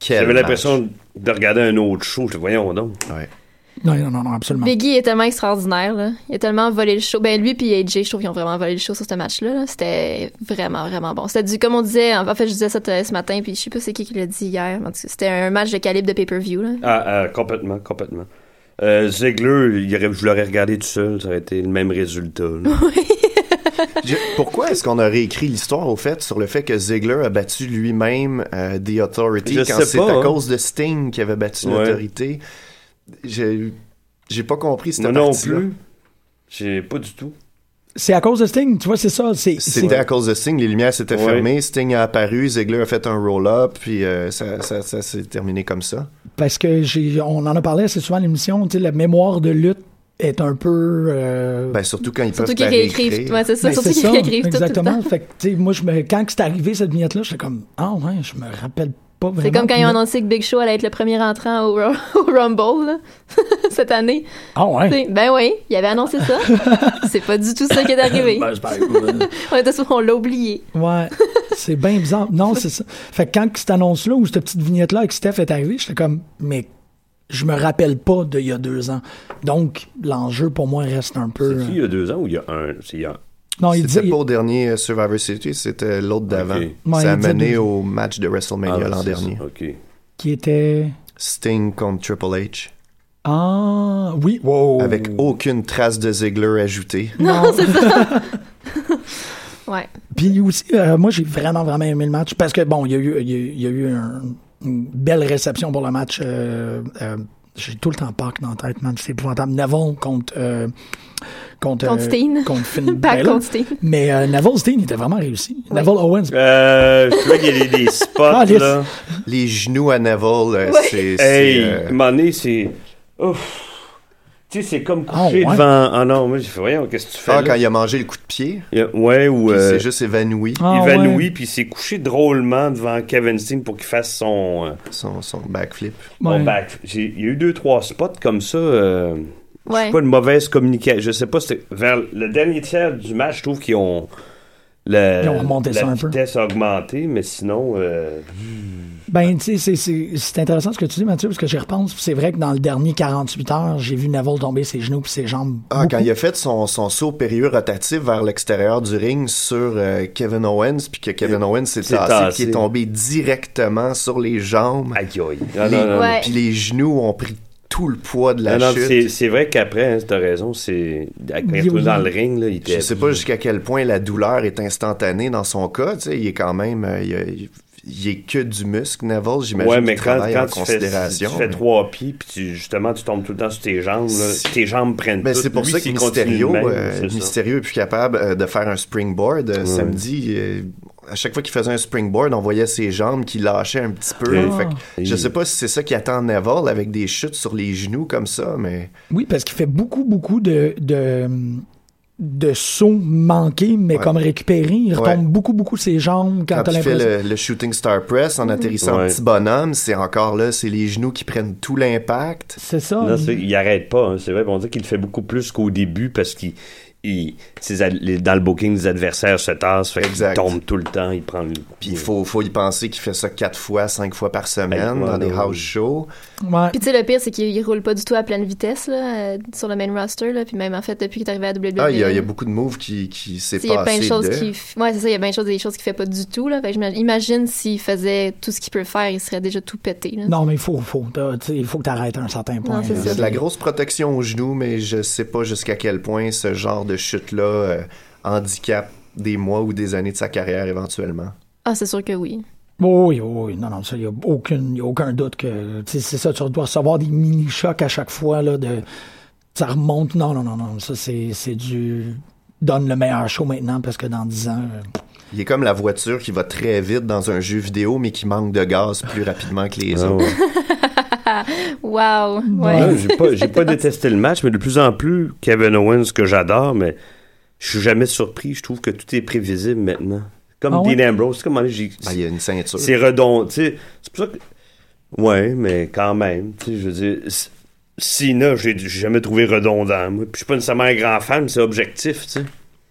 J'avais l'impression de regarder un autre show. Voyons donc. Ouais. Non, non, non, non, absolument. Biggie est tellement extraordinaire, là. Il a tellement volé le show. Ben, lui puis AJ, je trouve qu'ils ont vraiment volé le show sur ce match-là. là. C'était vraiment, vraiment bon. C'était du, comme on disait, en fait, je disais ça t- ce matin, puis je sais pas c'est qui qui l'a dit hier. C'était un match de calibre de pay-per-view. Ah, ah, complètement, complètement. Euh, Ziegler, il aurait- je l'aurais regardé tout seul, ça aurait été le même résultat. là. Je- Pourquoi est-ce qu'on a réécrit l'histoire au fait sur le fait que Ziggler a battu lui-même euh, The Authority Je quand c'est à hein. cause de Sting qui avait battu Ouais. l'autorité? J'ai pas compris cette non partie-là. plus. J'ai pas du tout. C'est à cause de Sting, tu vois, c'est ça. C'était à cause de Sting, les lumières s'étaient Ouais. fermées, Sting a apparu, Ziggler a fait un roll-up, puis euh, ça, ça, ça s'est terminé comme ça. Parce que j'ai, on en a parlé assez souvent à l'émission, tu sais, la mémoire de lutte est un peu. euh, Ben, surtout quand ils Surtout peuvent qu'ils pas réécrivent. réécrire. Ouais, c'est ça. ben, Surtout c'est qu'ils ça, réécrivent tout, tout le exactement. temps. Fait que, tu sais, moi, je me, quand c'est arrivé cette vignette-là, j'étais comme, ah ouais, je me rappelle pas vraiment. C'est comme quand ils ont annoncé que Big Show allait être le premier entrant au, Ru- au Rumble, là, cette année. Ah ouais. T'sais, Ben oui, il avait annoncé ça. c'est pas du tout ça qui est arrivé. Ben, était souvent- on l'a oublié. Ouais, c'est bien bizarre. Non, c'est ça. Fait que quand cette annonce-là ou cette petite vignette-là avec Steph est arrivée, j'étais comme, mais je me rappelle pas d'il y a deux ans. Donc, l'enjeu pour moi reste un peu. C'est il y a deux ans ou il y a un C'est il y a... Non, il C'était dit. pas au dernier euh, Survivor Series, c'était l'autre d'avant. Ok. Ouais, ça a mené deux- au match de WrestleMania Ah, l'an dernier. ça, OK. Qui était. Sting contre Triple H. Ah, oui. Wow. Avec aucune trace de Ziggler ajoutée. Non, c'est ça. Ouais. Puis aussi, euh, moi, j'ai vraiment, vraiment aimé le match parce que, bon, il y a eu, il y y a eu un- une belle réception pour le match. euh, euh, j'ai tout le temps Pac dans la tête, man. C'est épouvantable. Neville contre. euh, contre, Contre euh, Steen. contre Finn Balor. contre Steen. Mais euh, Neville Steen était vraiment réussi. Neville Owens. Euh, je trouvais qu'il y a des, des spots, Ah, les- là. Les genoux à Neville, euh, Ouais. c'est... Hey, euh, c'est... Ouf. Tu sais, c'est comme Ah, coucher ouais. devant... Ah non, moi, j'ai fait, voyons, qu'est-ce que tu fais Ah, là? quand il a mangé le coup de pied, Il a- Ouais, ou... il euh, s'est juste évanoui, Ah, évanoui, ouais. puis il s'est couché drôlement devant Kevin Steen pour qu'il fasse son... euh, son, son backflip. back. J'ai- Il y a eu deux, trois spots comme ça. euh, Je Ouais. sais pas une mauvaise communication. Je sais pas, c'était vers le dernier tiers du match, je trouve qu'ils ont... le- Ils ont remonté la ça un peu. vitesse a augmenté, mais sinon... euh, Ben, tu sais, c'est- c'est c'est intéressant ce que tu dis, Mathieu, parce que j'y repense. puis C'est vrai que dans le dernier 48 heures, j'ai vu Neville tomber ses genoux puis ses jambes. Ah, beaucoup. quand il a fait son, son saut périlleux rotatif vers l'extérieur du ring sur euh, Kevin Owens, puis que Kevin Owens s'est C'est tassé, tassé. qui est tombé directement sur les jambes. Aïe aïe. Les- Ah, non, non, non. Ouais. Puis les genoux ont pris tout le poids de la Non, non, chute. c'est- c'est vrai qu'après, hein, t'as raison, c'est. Quand il est dans le ring, là, il était. Je sais pas jusqu'à quel point la douleur est instantanée dans son cas. Tu sais, il est quand même, euh, il, il- il est que du muscle, Neville. J'imagine Ouais, mais quand, quand en tu, fais, considération. tu fais trois pieds, puis tu- justement, tu tombes tout le temps sur tes jambes, là, tes jambes prennent Ben, c'est pour Lui, ça que Mysterio, même, euh, c'est ça. Mysterio est plus capable euh, de faire un springboard. Euh, Ouais. Samedi, euh, à chaque fois qu'il faisait un springboard, on voyait ses jambes qui lâchaient un petit peu. Ah. Fait que je sais pas si c'est ça qui attend Neville avec des chutes sur les genoux comme ça, mais Oui, parce qu'il fait beaucoup, beaucoup de, de, de sauts manqués, mais Ouais. comme récupérés. Il Ouais. retombe beaucoup, beaucoup ses jambes quand, quand il fait l'impression. le, le shooting star press en atterrissant Ouais. petit bonhomme, c'est encore là, c'est les genoux qui prennent tout l'impact. C'est ça. Non, c'est- il arrête pas. hein. C'est vrai, on dit qu'il le fait beaucoup plus qu'au début parce qu'il. Il- les- dans le booking, les adversaires se tassent, fait tombe tout le temps, il prend le. Puis il faut, faut y penser qu'il fait ça quatre fois, cinq fois par semaine Ben, ouais, dans des house shows. Ouais. Puis tu sais, le pire, c'est qu'il il roule pas du tout à pleine vitesse là, euh, sur le main roster. Là. Puis même en fait, depuis qu'il est arrivé à WWE. Ah, il y, a, il y a beaucoup de moves qui, qui s'est il y a plein de passé choses de. qui. Ouais, c'est ça, il y a plein de choses, des choses qu'il fait pas du tout. Là. Fait que j'imagine- imagine s'il faisait tout ce qu'il peut faire, il serait déjà tout pété. Là. Non, mais il faut, faut, il faut que tu arrêtes à un certain point. C'est Il y a de la grosse protection aux genoux, mais je sais pas jusqu'à quel point ce genre de chute-là euh, handicape des mois ou des années de sa carrière éventuellement? Ah, c'est sûr que oui. Oui, oui, oui. Non, non, ça, il n'y a, aucune- y a aucun doute que. tu sais, C'est ça, tu dois recevoir des mini-chocs à chaque fois, là, de. Ça remonte. Non, non, non, non. Ça, c'est c'est du. Donne le meilleur show maintenant parce que dans 10 ans. euh, Il est comme la voiture qui va très vite dans un jeu vidéo, mais qui manque de gaz plus rapidement que les Ah, autres. Wow. Ouais, Ouais. j'ai pas, j'ai pas détesté le match, mais de plus en plus, Kevin Owens, que j'adore, mais je suis jamais surpris. Je trouve que tout est prévisible maintenant. Comme Ah ouais? Dean Ambrose, c'est comme j'ai. Ah, il y a une ceinture. C'est redondant. tu sais, C'est pour ça que. Ouais, mais quand même. tu sais, Je veux dire. J'ai j'ai jamais trouvé redondant. Moi. Puis je suis pas nécessairement un grand fan, mais c'est objectif, tu sais.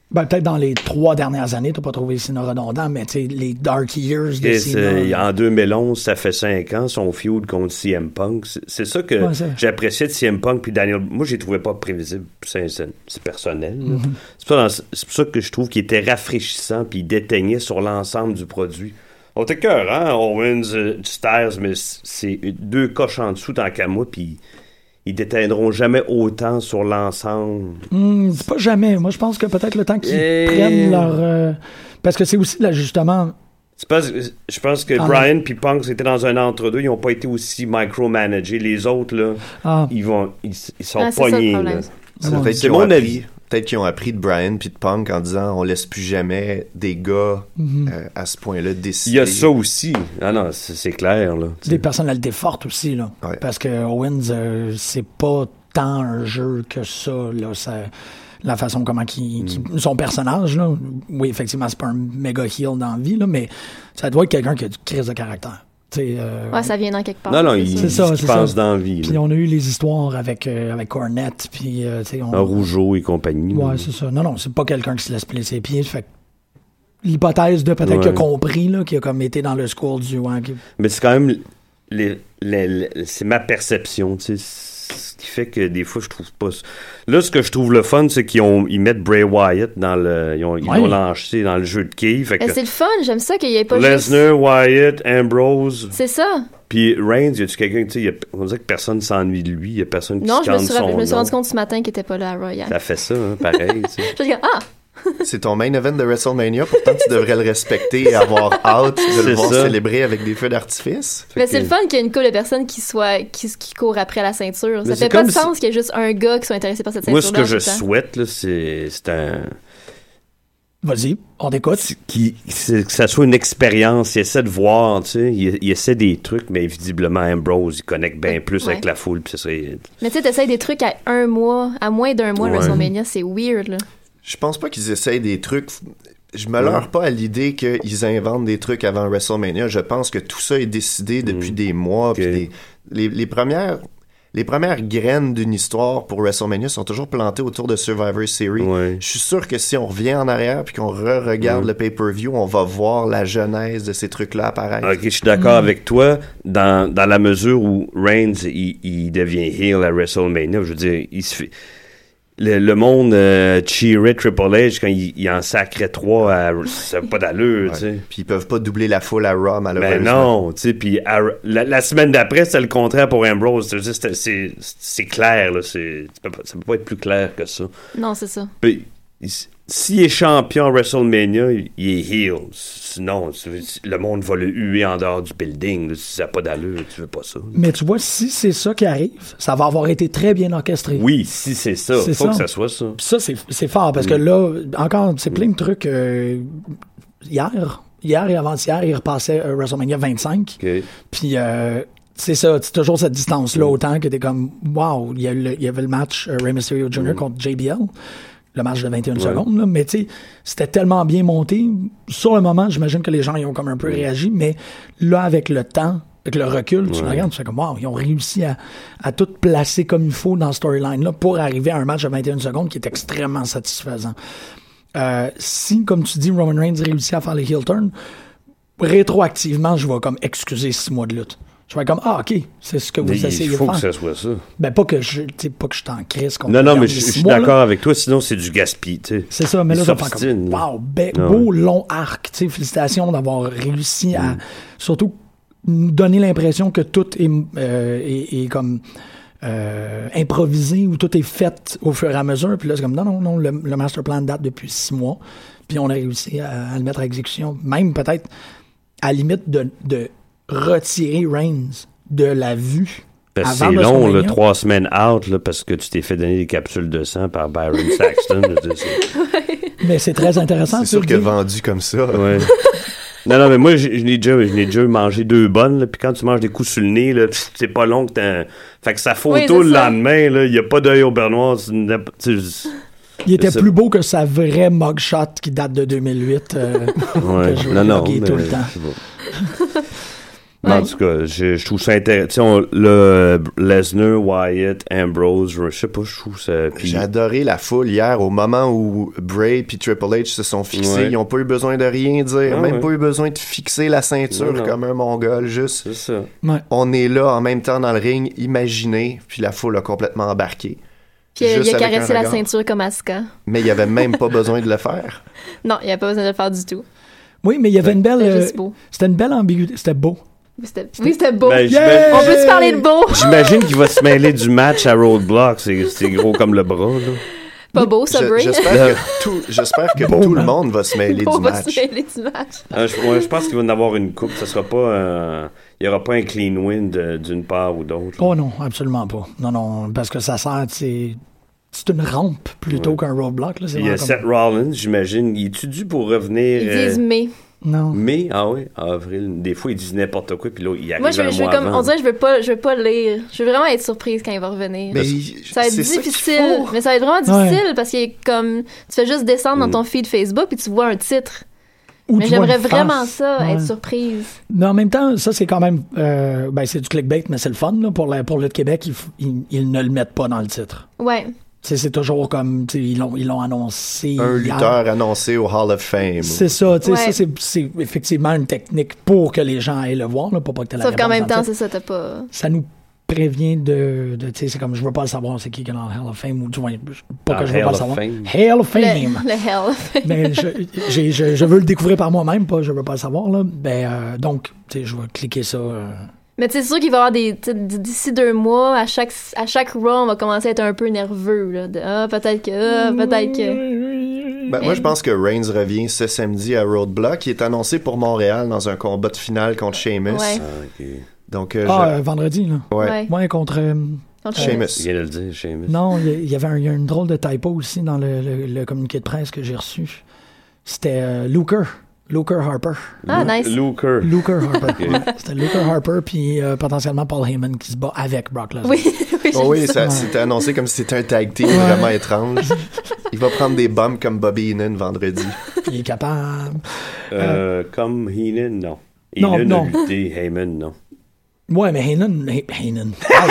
Ben, peut-être dans les trois dernières années, t'as pas trouvé Cena redondant, mais tu sais, les Dark Years de c'est- en 2011, ça fait 5 ans, son feud contre CM Punk. C'est- ça que Ouais, j'appréciais de CM Punk puis Daniel. Moi, je les trouvais pas prévisibles. C'est personnel. Mhm. C'est dans- pour ça que je trouve qu'il était rafraîchissant puis il déteignait sur l'ensemble du produit. On était cœur, hein, Owens, euh, Styles, mais c'est deux coches en dessous tant qu'à moi, puis ils déteindront jamais autant sur l'ensemble. Hmm, pas jamais. Moi, je pense que peut-être le temps qu'ils prennent leur. euh, Parce que c'est aussi là, justement. Pas- je pense que Ah, Brian puis Punk étaient dans un entre-deux. Ils n'ont pas été aussi micromanagés. Les autres, là, Ah. ils, vont, ils, ils sont Ah, pognés. là. C'est mon avis. Peut-être qu'ils ont appris de Brian puis de Punk en disant on laisse plus jamais des gars Mhm. euh, à ce point-là Il décider. y a ça aussi. Ah non, c'est c'est clair. Là. des personnalités fortes aussi, là. Ouais. Parce que Owens, euh, c'est pas tant un jeu que ça, là. Ça- la façon comment qui Mm. son personnage, là. Oui, effectivement, c'est pas un méga heel dans la vie, là, mais ça doit être quelqu'un qui a du crise de caractère. Euh, Ouais, ça vient dans quelque part. Non, non, c'est il, ça. C'est ça, pense ça. dans la vie. Puis on a eu les histoires avec, euh, avec Cornette, puis, euh, tu sais, on... Un Rougeau et compagnie. Ouais, c'est ça. Non, non, c'est pas quelqu'un qui se laisse plier ses pieds. Fait l'hypothèse de peut-être qu'il a compris, là, qui a comme été dans le school du... ouais, qui- Mais c'est quand même. les- les- les- c'est ma perception, tu sais. Ce qui fait que des fois, je trouve pas. ça- Là, ce que je trouve le fun, c'est qu'ils ont, ils mettent Bray Wyatt dans le. Ils ont, ils Ouais. l'ont lancé dans le jeu de quilles. Fait que c'est le fun, j'aime ça qu'il y ait pas juste... Lesnar, Wyatt, Ambrose. C'est ça. Puis Reigns, y a-tu quelqu'un, tu sais, y a- on dirait que personne s'ennuie de lui, y a personne qui Non, je me, scande suis, rappelé- son je me suis rendu compte ce matin qu'il était pas là à Royal. Ça fait ça, hein, pareil, tu sais. Je dis, ah! C'est ton main event de WrestleMania, pourtant tu devrais le respecter et avoir hâte de C'est le voir ça. célébrer avec des feux d'artifice. Mais que- c'est le fun qu'il y ait une couple de personnes qui soient qui, qui courent après la ceinture. Mais ça fait pas de si- sens qu'il y ait juste un gars qui soit intéressé par cette ceinture. Moi, ce que je souhaite, là, c'est c'est un. Vas-y, on t'écoute. Qui, que ça soit une expérience. Il essaie de voir, tu sais. Il, il essaie des trucs, mais visiblement, Ambrose, il connecte bien plus Ouais. avec la foule. Puis ça serait. Mais tu sais, t'essayes des trucs à un mois, à moins d'un mois de Ouais. WrestleMania, c'est weird, là. Je pense pas qu'ils essayent des trucs. Je me leurre pas à l'idée qu'ils inventent des trucs avant WrestleMania. Je pense que tout ça est décidé depuis des mois. puis Ok. des- les, les premières. Les premières graines d'une histoire pour WrestleMania sont toujours plantées autour de Survivor Series. Ouais. Je suis sûr que si on revient en arrière puis qu'on re-regarde Ouais. le pay-per-view, on va voir la genèse de ces trucs-là apparaître. Ok, je suis d'accord avec toi dans, dans la mesure où Reigns, il, il devient heel à WrestleMania. Je veux dire, il se fait. Le, le monde euh, cheerait Triple H quand il, il en sacrait trois, à, ça n'a pas d'allure, tu sais. Puis ils peuvent pas doubler la foule à Raw, malheureusement. Ben non, tu sais, puis à- la, la semaine d'après, c'était le contraire pour Ambrose. C'est- C'est c'est- c'est clair, là. c'est- Ça peut pas être plus clair que ça. Non, c'est ça. Puis, il- s'il est champion à WrestleMania, il il est heel. Sinon, le monde va le huer en dehors du building. là. Ça n'a pas d'allure, tu veux pas ça. Mais tu vois, si c'est ça qui arrive, ça va avoir été très bien orchestré. Oui, si c'est ça, C'est faut ça. que ça soit ça. Puis ça, c'est fort parce que là, encore, c'est plein de trucs. euh, hier, hier et avant-hier, il repassait euh, WrestleMania 25. OK. Puis euh, c'est ça, c'est toujours cette distance-là, autant que t'es comme, wow, il y, il avait le match euh, Rey Mysterio Jr. Mm. contre JBL, le match de 21 Ouais. secondes, là, mais tu sais, c'était tellement bien monté. Sur le moment, j'imagine que les gens y ont comme un peu réagi, mais là, avec le temps, avec le recul, tu Ouais. regardes, tu fais comme, wow, ils ont réussi à, à tout placer comme il faut dans ce storyline-là pour arriver à un match de 21 secondes qui est extrêmement satisfaisant. Euh, si, comme tu dis, Roman Reigns réussit à faire les heel turns, rétroactivement, je vais comme excuser six mois de lutte. Je vais comme, ah, ok, c'est ce que vous Mais essayez il de faut faire. que ça soit ça. Ben, pas que je, pas que je t'en crise contre Non, non, mais je je suis d'accord avec toi, sinon c'est du sais. C'est ça, mais là, Il faire s'obstine, comme, wow, be- Ah beau long arc, félicitations d'avoir réussi à, Mm. surtout, nous donner l'impression que tout est, euh, est, est comme, euh, improvisé ou tout est fait au fur et à mesure. Puis là, c'est comme, non, non, non, le, le master plan date depuis six mois. Puis on a réussi à, à le mettre à exécution. Même peut-être, à la limite, de, de retirer Reigns de la vue. C'est long, WrestleMania. trois semaines out, là, parce que tu t'es fait donner des capsules de sang par Byron Saxton. Mais c'est très intéressant. C'est sûr le que vendu comme ça. Ouais. Non, non, mais moi, je n'ai déjà, je n'ai déjà mangé deux bonnes, puis quand tu manges des coups sur le nez, c'est pas long que t'as... Fait que sa photo Oui, le ça. lendemain, il n'y a pas d'œil au sais, Il était plus beau que sa vraie mugshot qui date de 2008. euh, Ouais. que je Non, non, mais tout le temps. En tout cas, je, je trouve ça intéressant. Le Lesnar, Wyatt, Ambrose, je sais pas, je trouve ça. J'ai adoré la foule hier au moment où Bray puis Triple H se sont fixés. Ouais. Ils n'ont pas eu besoin de rien dire, Ah même ouais. pas eu besoin de fixer la ceinture Non, non. comme un mongol. Juste, C'est ça. Ouais. on est là en même temps dans le ring, imaginez, puis la foule a complètement embarqué. Puis euh, il a caressé la ceinture comme Asuka. Mais il y avait même pas besoin de le faire. Non, il n'y a pas besoin de le faire du tout. Oui, mais il y avait une belle. C'était euh. C'était une belle ambiguïté. C'était beau. Oui, c'était oui, c'était beau. Ben, Yeah! On peut-tu parler de beau? J'imagine qu'il va se mêler du match à Roadblock. C'est c'est gros comme le bras, là. Pas beau, ça, Bray? J'espère que, tout, j'espère que Bon, tout le hein? monde va se mêler On du va match. se mêler du match. Euh, je, ouais, je pense qu'il va y en avoir une coupe. Ça sera pas. euh, Il y aura pas un clean win d'une part ou d'autre. Oh non, absolument pas. Non, non, parce que ça sert, c'est. C'est une rampe plutôt qu'un roadblock. Là, Il y a Seth Rollins, j'imagine. Il est-tu dû pour revenir. Ils euh, disent mais. comme- Non. mai, ah oui, avril. Des fois, ils disent n'importe quoi, puis là, il arrive Moi, je, un je mois comme, avant. on dirait, je veux pas, je veux pas lire. Je veux vraiment être surprise quand il va revenir. Mais ça va être difficile, mais ça va être vraiment difficile parce est comme, tu fais juste descendre Mm. dans ton feed Facebook puis tu vois un titre. Ou mais j'aimerais vraiment face. ça, Ouais. être surprise. Mais en même temps, ça, c'est quand même. euh, ben, c'est du clickbait, mais c'est le fun. Là, pour, la, pour le Québec, ils, ils- ils ne le mettent pas dans le titre. Ouais. C'est toujours comme. tu sais, Ils l'ont ils l'ont annoncé. Un hier. lutteur annoncé au Hall of Fame. C'est ça, tu sais, Ouais. ça c'est- c'est effectivement une technique pour que les gens aillent le voir, là, pour pas que t'aies la Sauf qu'en même temps, c'est ça, t'as pas. ça nous prévient de, de tu sais, c'est comme je veux pas le savoir c'est qui qui est dans le Hall of Fame ou du moins pas Dans que je veux pas le of savoir. Fame. Hall of Fame. Le, le hell. Mais je, j'ai- je, je veux le découvrir par moi-même, pas je veux pas le savoir là. Ben euh, donc, tu sais, je vais cliquer ça. euh. Mais c'est sûr qu'il va y avoir des. D'ici deux mois, à chaque, à chaque Raw, on va commencer à être un peu nerveux. Là, de, ah, peut-être que. Ah, peut-être que. Ben, moi, je pense que Reigns revient ce samedi à Roadblock. Il est annoncé pour Montréal dans un combat de finale contre Sheamus. Ouais. Ah, ok. Donc, euh, Ah, je- euh, vendredi là. ouais. Ouais. Ouais, contre. euh, Contre- Il Sheamus. vient de le dire, Sheamus. non, il y il avait un, il y a une drôle de typo aussi dans le, le- le communiqué de presse que j'ai reçu. C'était euh, Luker. Harper. Ah, nice. Luker. Luker Harper. Ouais, C'était Luker Harper puis euh, potentiellement Paul Heyman qui se bat avec Brock Lesnar. Oui, oui, Oh oui, ça. c'était annoncé comme si c'était un tag team vraiment étrange. Il va prendre des bombes comme Bobby Heenan vendredi. Il est capable. Euh, comme Heenan, non. Non, Heenan non. a lutté, Heyman, non. Ouais, mais Heyman. Hey- Heyman. Ah.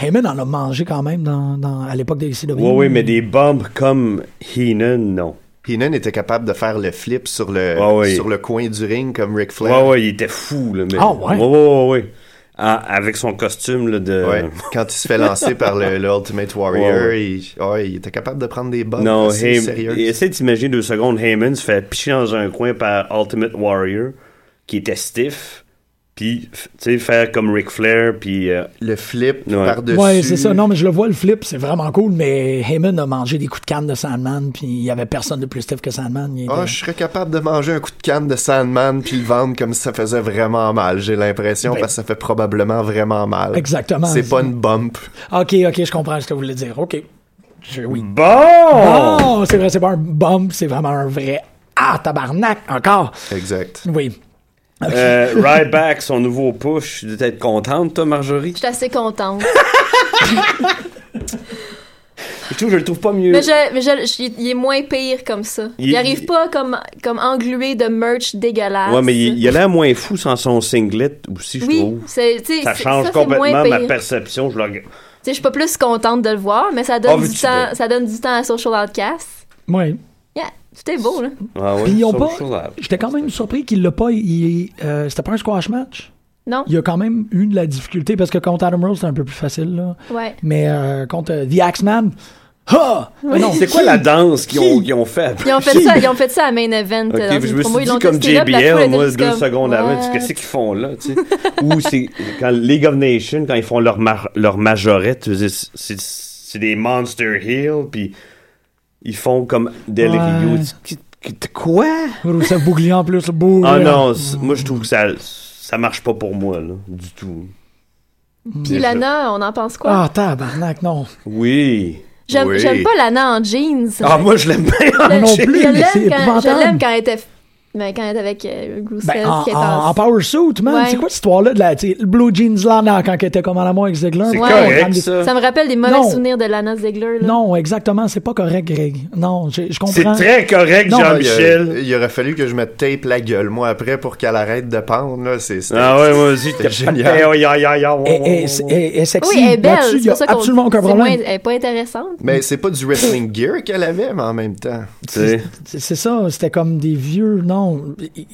Heyman en a mangé quand même dans, dans, à l'époque de ECW. Oui, oui, mais des bombes comme Heenan, non. Heenan était capable de faire le flip sur le, Ah oui. sur le coin du ring comme Ric Ouais, Flair. ouais, il était fou, là. Mais... Ah, ouais? Ouais, ouais, ouais, ouais. Ah, avec son costume là, de. Ouais. Quand il se fait lancer par le, le Ultimate Warrior, Ouais, ouais. Il, ouais, il était capable de prendre des bombes Non, sérieuses. essaie d'imaginer deux secondes, Heyman se fait picher dans un coin par Ultimate Warrior, qui était stiff, puis, tu sais, faire comme Ric Flair, puis... euh, le flip ouais. par-dessus. Ouais, c'est ça. Non, mais je le vois, le flip, c'est vraiment cool, mais Heyman a mangé des coups de canne de Sandman, puis il y avait personne de plus stiff que Sandman. Était- Ah, je serais capable de manger un coup de canne de Sandman puis le vendre comme si ça faisait vraiment mal. J'ai l'impression Ben- parce que ça fait probablement vraiment mal. Exactement. C'est pas une bump. Ok, ok, je comprends ce que vous voulez dire. Ok. Je- oui. Bon! Oh, c'est vrai, c'est pas un bump, c'est vraiment un vrai. Ah, tabarnak, encore. Exact. Oui. Euh, Ryback, son nouveau push, tu dois être contente, toi, Marjorie? Je suis assez contente. Je trouve, je le trouve pas mieux. mais je, mais je- je- il est moins pire comme ça. Il, Il- arrive pas comme, comme englué de merch dégueulasse. Ouais, mais il, il a l'air moins fou sans son singlet aussi, je Oui, trouve. Ça change ça, complètement ma perception. Je le regarde. Tu sais, je suis pas plus contente de le voir, mais ça donne, Ah, du, veux-tu temps, ça donne du temps à Social Outcast. Oui. Yeah, est beau, là. Ah ils ont pas. J'étais quand même surpris qu'il l'a pas. il- euh, C'était pas un squash match? Non? Il y a quand même eu de la difficulté parce que contre Adam Rose, c'était un peu plus facile, là. Ouais. Mais euh, contre euh, The Axeman! Oui. Non, C'est quoi qui- la danse qu'ils qui- ont, qu'ils ont fait? Ils ont fait ça, ils ont fait ça à Main Event. Ok, euh, dans je me promo, suis ils l'ont dit comme JBL, moi, deux comme, secondes avant, tu sais, What? qu'est-ce qu'ils font là, tu sais? Ou c'est quand League of Nations, quand ils font leur, mar- leur majorette, tu sais, c'est c'est des Monster Hill, puis ils font comme Del Ouais. Rio. Quoi? Rousseff Bougli en plus, le Bougli. Ah non, moi je trouve que ça, ça marche pas pour moi, là, du tout. Puis Lana, on en pense quoi? Ah, tabarnak, non. Oui. J'aime oui. j'aime pas Lana en jeans. Ah, moi je l'aime bien. Je- non plus, je l'aime quand, quand elle était, mais quand elle était avec euh, Rusev, Ben, en, qui est en, en- en power suit, man. Ouais. C'est quoi cette histoire-là de la, le Blue Jeans Lana quand elle était comme en amour avec Ziggler? C'est Ouais. correct, ça. Ça me rappelle des mauvais Non. souvenirs de Lana Ziegler. Là. Non, exactement, c'est pas correct, Greg. Non, je, je C'est comprends. très correct, Il, Jean-Michel. il aurait fallu que je me tape la gueule, moi, après, pour qu'elle arrête de pendre, là. C'est, Ah ouais, moi aussi, c'était t'es génial. Elle- elle est sexy. Oui, elle est belle. Il a absolument aucun problème. moins- elle est pas intéressante. Mais c'est pas du wrestling gear qu'elle avait, mais en même temps. C'est ça, c'était comme des vieux. Non,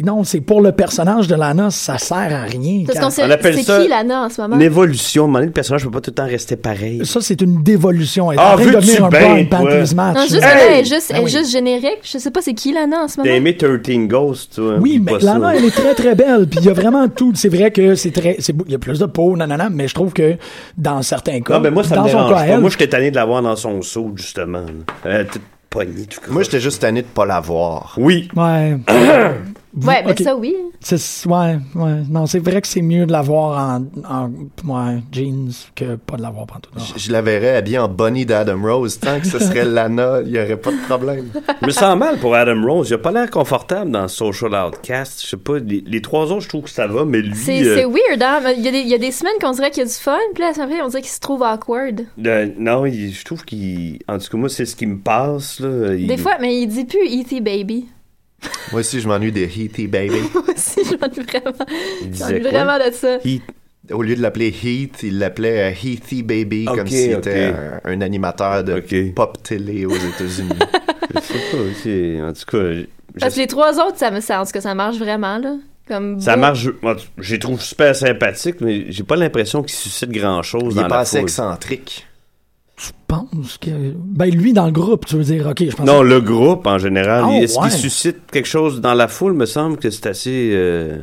non, c'est pour le personnage de Lana, ça sert à rien. Parce Quand- qu'on sait, On appelle c'est ça qui Lana en ce moment? Une évolution, à un moment donné, le personnage peut pas tout le temps rester pareil. Ça, c'est une dévolution. Elle est Ah, en devenir un match. Non, juste là. que là, elle est Hey! juste, Ben elle est oui. juste générique. Je sais pas c'est qui Lana en ce T'as moment. aimé 13 Ghosts, toi? Oui, Oublie mais. Lana, elle est très très belle. Puis il y a vraiment tout. C'est vrai que c'est très, c'est beau- il y a plus de peau, nanana, mais je trouve que dans certains cas, Non, mais moi, ça dans me son dérange cas, pas. elle, Moi, j'étais tanné de l'avoir dans son saut, justement. là. Pognée, tout Moi, j'étais juste tanné de pas la voir. Oui. ouais, Ouais, mais Ok. ça, oui. c'est, ouais, ouais. Non, c'est vrai que c'est mieux de l'avoir en, en, ouais, jeans que pas de l'avoir pantoute. Je, je la verrais habillée en Bonnie d'Adam Rose. Tant que ce serait Lana, il y aurait pas de problème. Je me sens mal pour Adam Rose. Il a pas l'air confortable dans Social Outcast. Je sais pas, les, les trois autres, je trouve que ça va, mais lui... C'est euh, c'est weird, hein? Il y, a des, il y a des semaines qu'on dirait qu'il y a du fun, puis là, après, on dirait qu'il se trouve awkward. euh, non, il- je trouve qu'il... En tout cas, moi, c'est ce qui me passe, là. Il- Des fois, mais il dit plus E.T. Baby. Moi aussi, je m'ennuie des Heathy Baby. Moi aussi, je m'ennuie vraiment. il Je m'ennuie vraiment de ça. Au lieu de l'appeler Heath, il l'appelait euh, Heathy Baby, comme s'il ok. était un, un animateur de pop télé aux États-Unis. Je sais pas, En tout cas... je- Parce que les trois autres, ça, me- tout cas, ça marche vraiment, là. Comme Ça beau. marche, moi, je les trouve super sympathiques, mais j'ai pas l'impression qu'ils suscitent grand chose il dans est la pas assez foule. excentrique. Je pense que, ben lui dans le groupe, tu veux dire, ok, je pense. Non, le groupe en général. Ah, Est-ce ouais. qu'il suscite quelque chose dans la foule? Me semble que c'est assez. euh,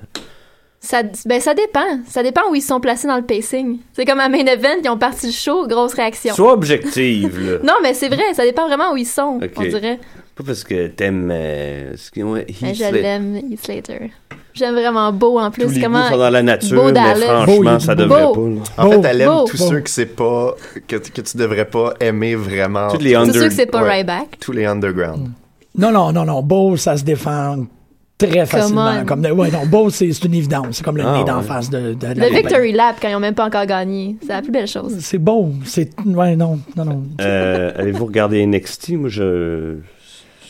Ça, ben, ça dépend. Ça dépend où ils sont placés dans le pacing. C'est comme à Main Event, ils ont parti le show, grosse réaction. Sois objective, là. Non, mais c'est vrai, ça dépend vraiment où ils sont, on dirait. Pas parce que t'aimes. euh, ouais, Mais Heath je l'aime, Heath Slater. J'aime vraiment beau en plus. Tous les comment... goûts sont dans la nature, beau mais. Beau, franchement, ça devrait Beau. pas. là. En Beau. fait, elle aime Beau. tous Beau. ceux que c'est pas, que, que tu devrais pas aimer vraiment. Tous les C'est under... sûr que c'est pas Ouais. Ryback. Tous les underground. Non, non, non, non. Beau, ça se défend très facilement. Comme de- ouais, non, Beau, c'est c'est une évidence. C'est comme le Ah, nez d'en ouais. face de, de, de la Le. Victory Lap, quand ils ont même pas encore gagné, c'est la plus belle chose. C'est beau. C'est. Ouais, non, non, non. Euh, Avez-vous regardé NXT? Moi, je.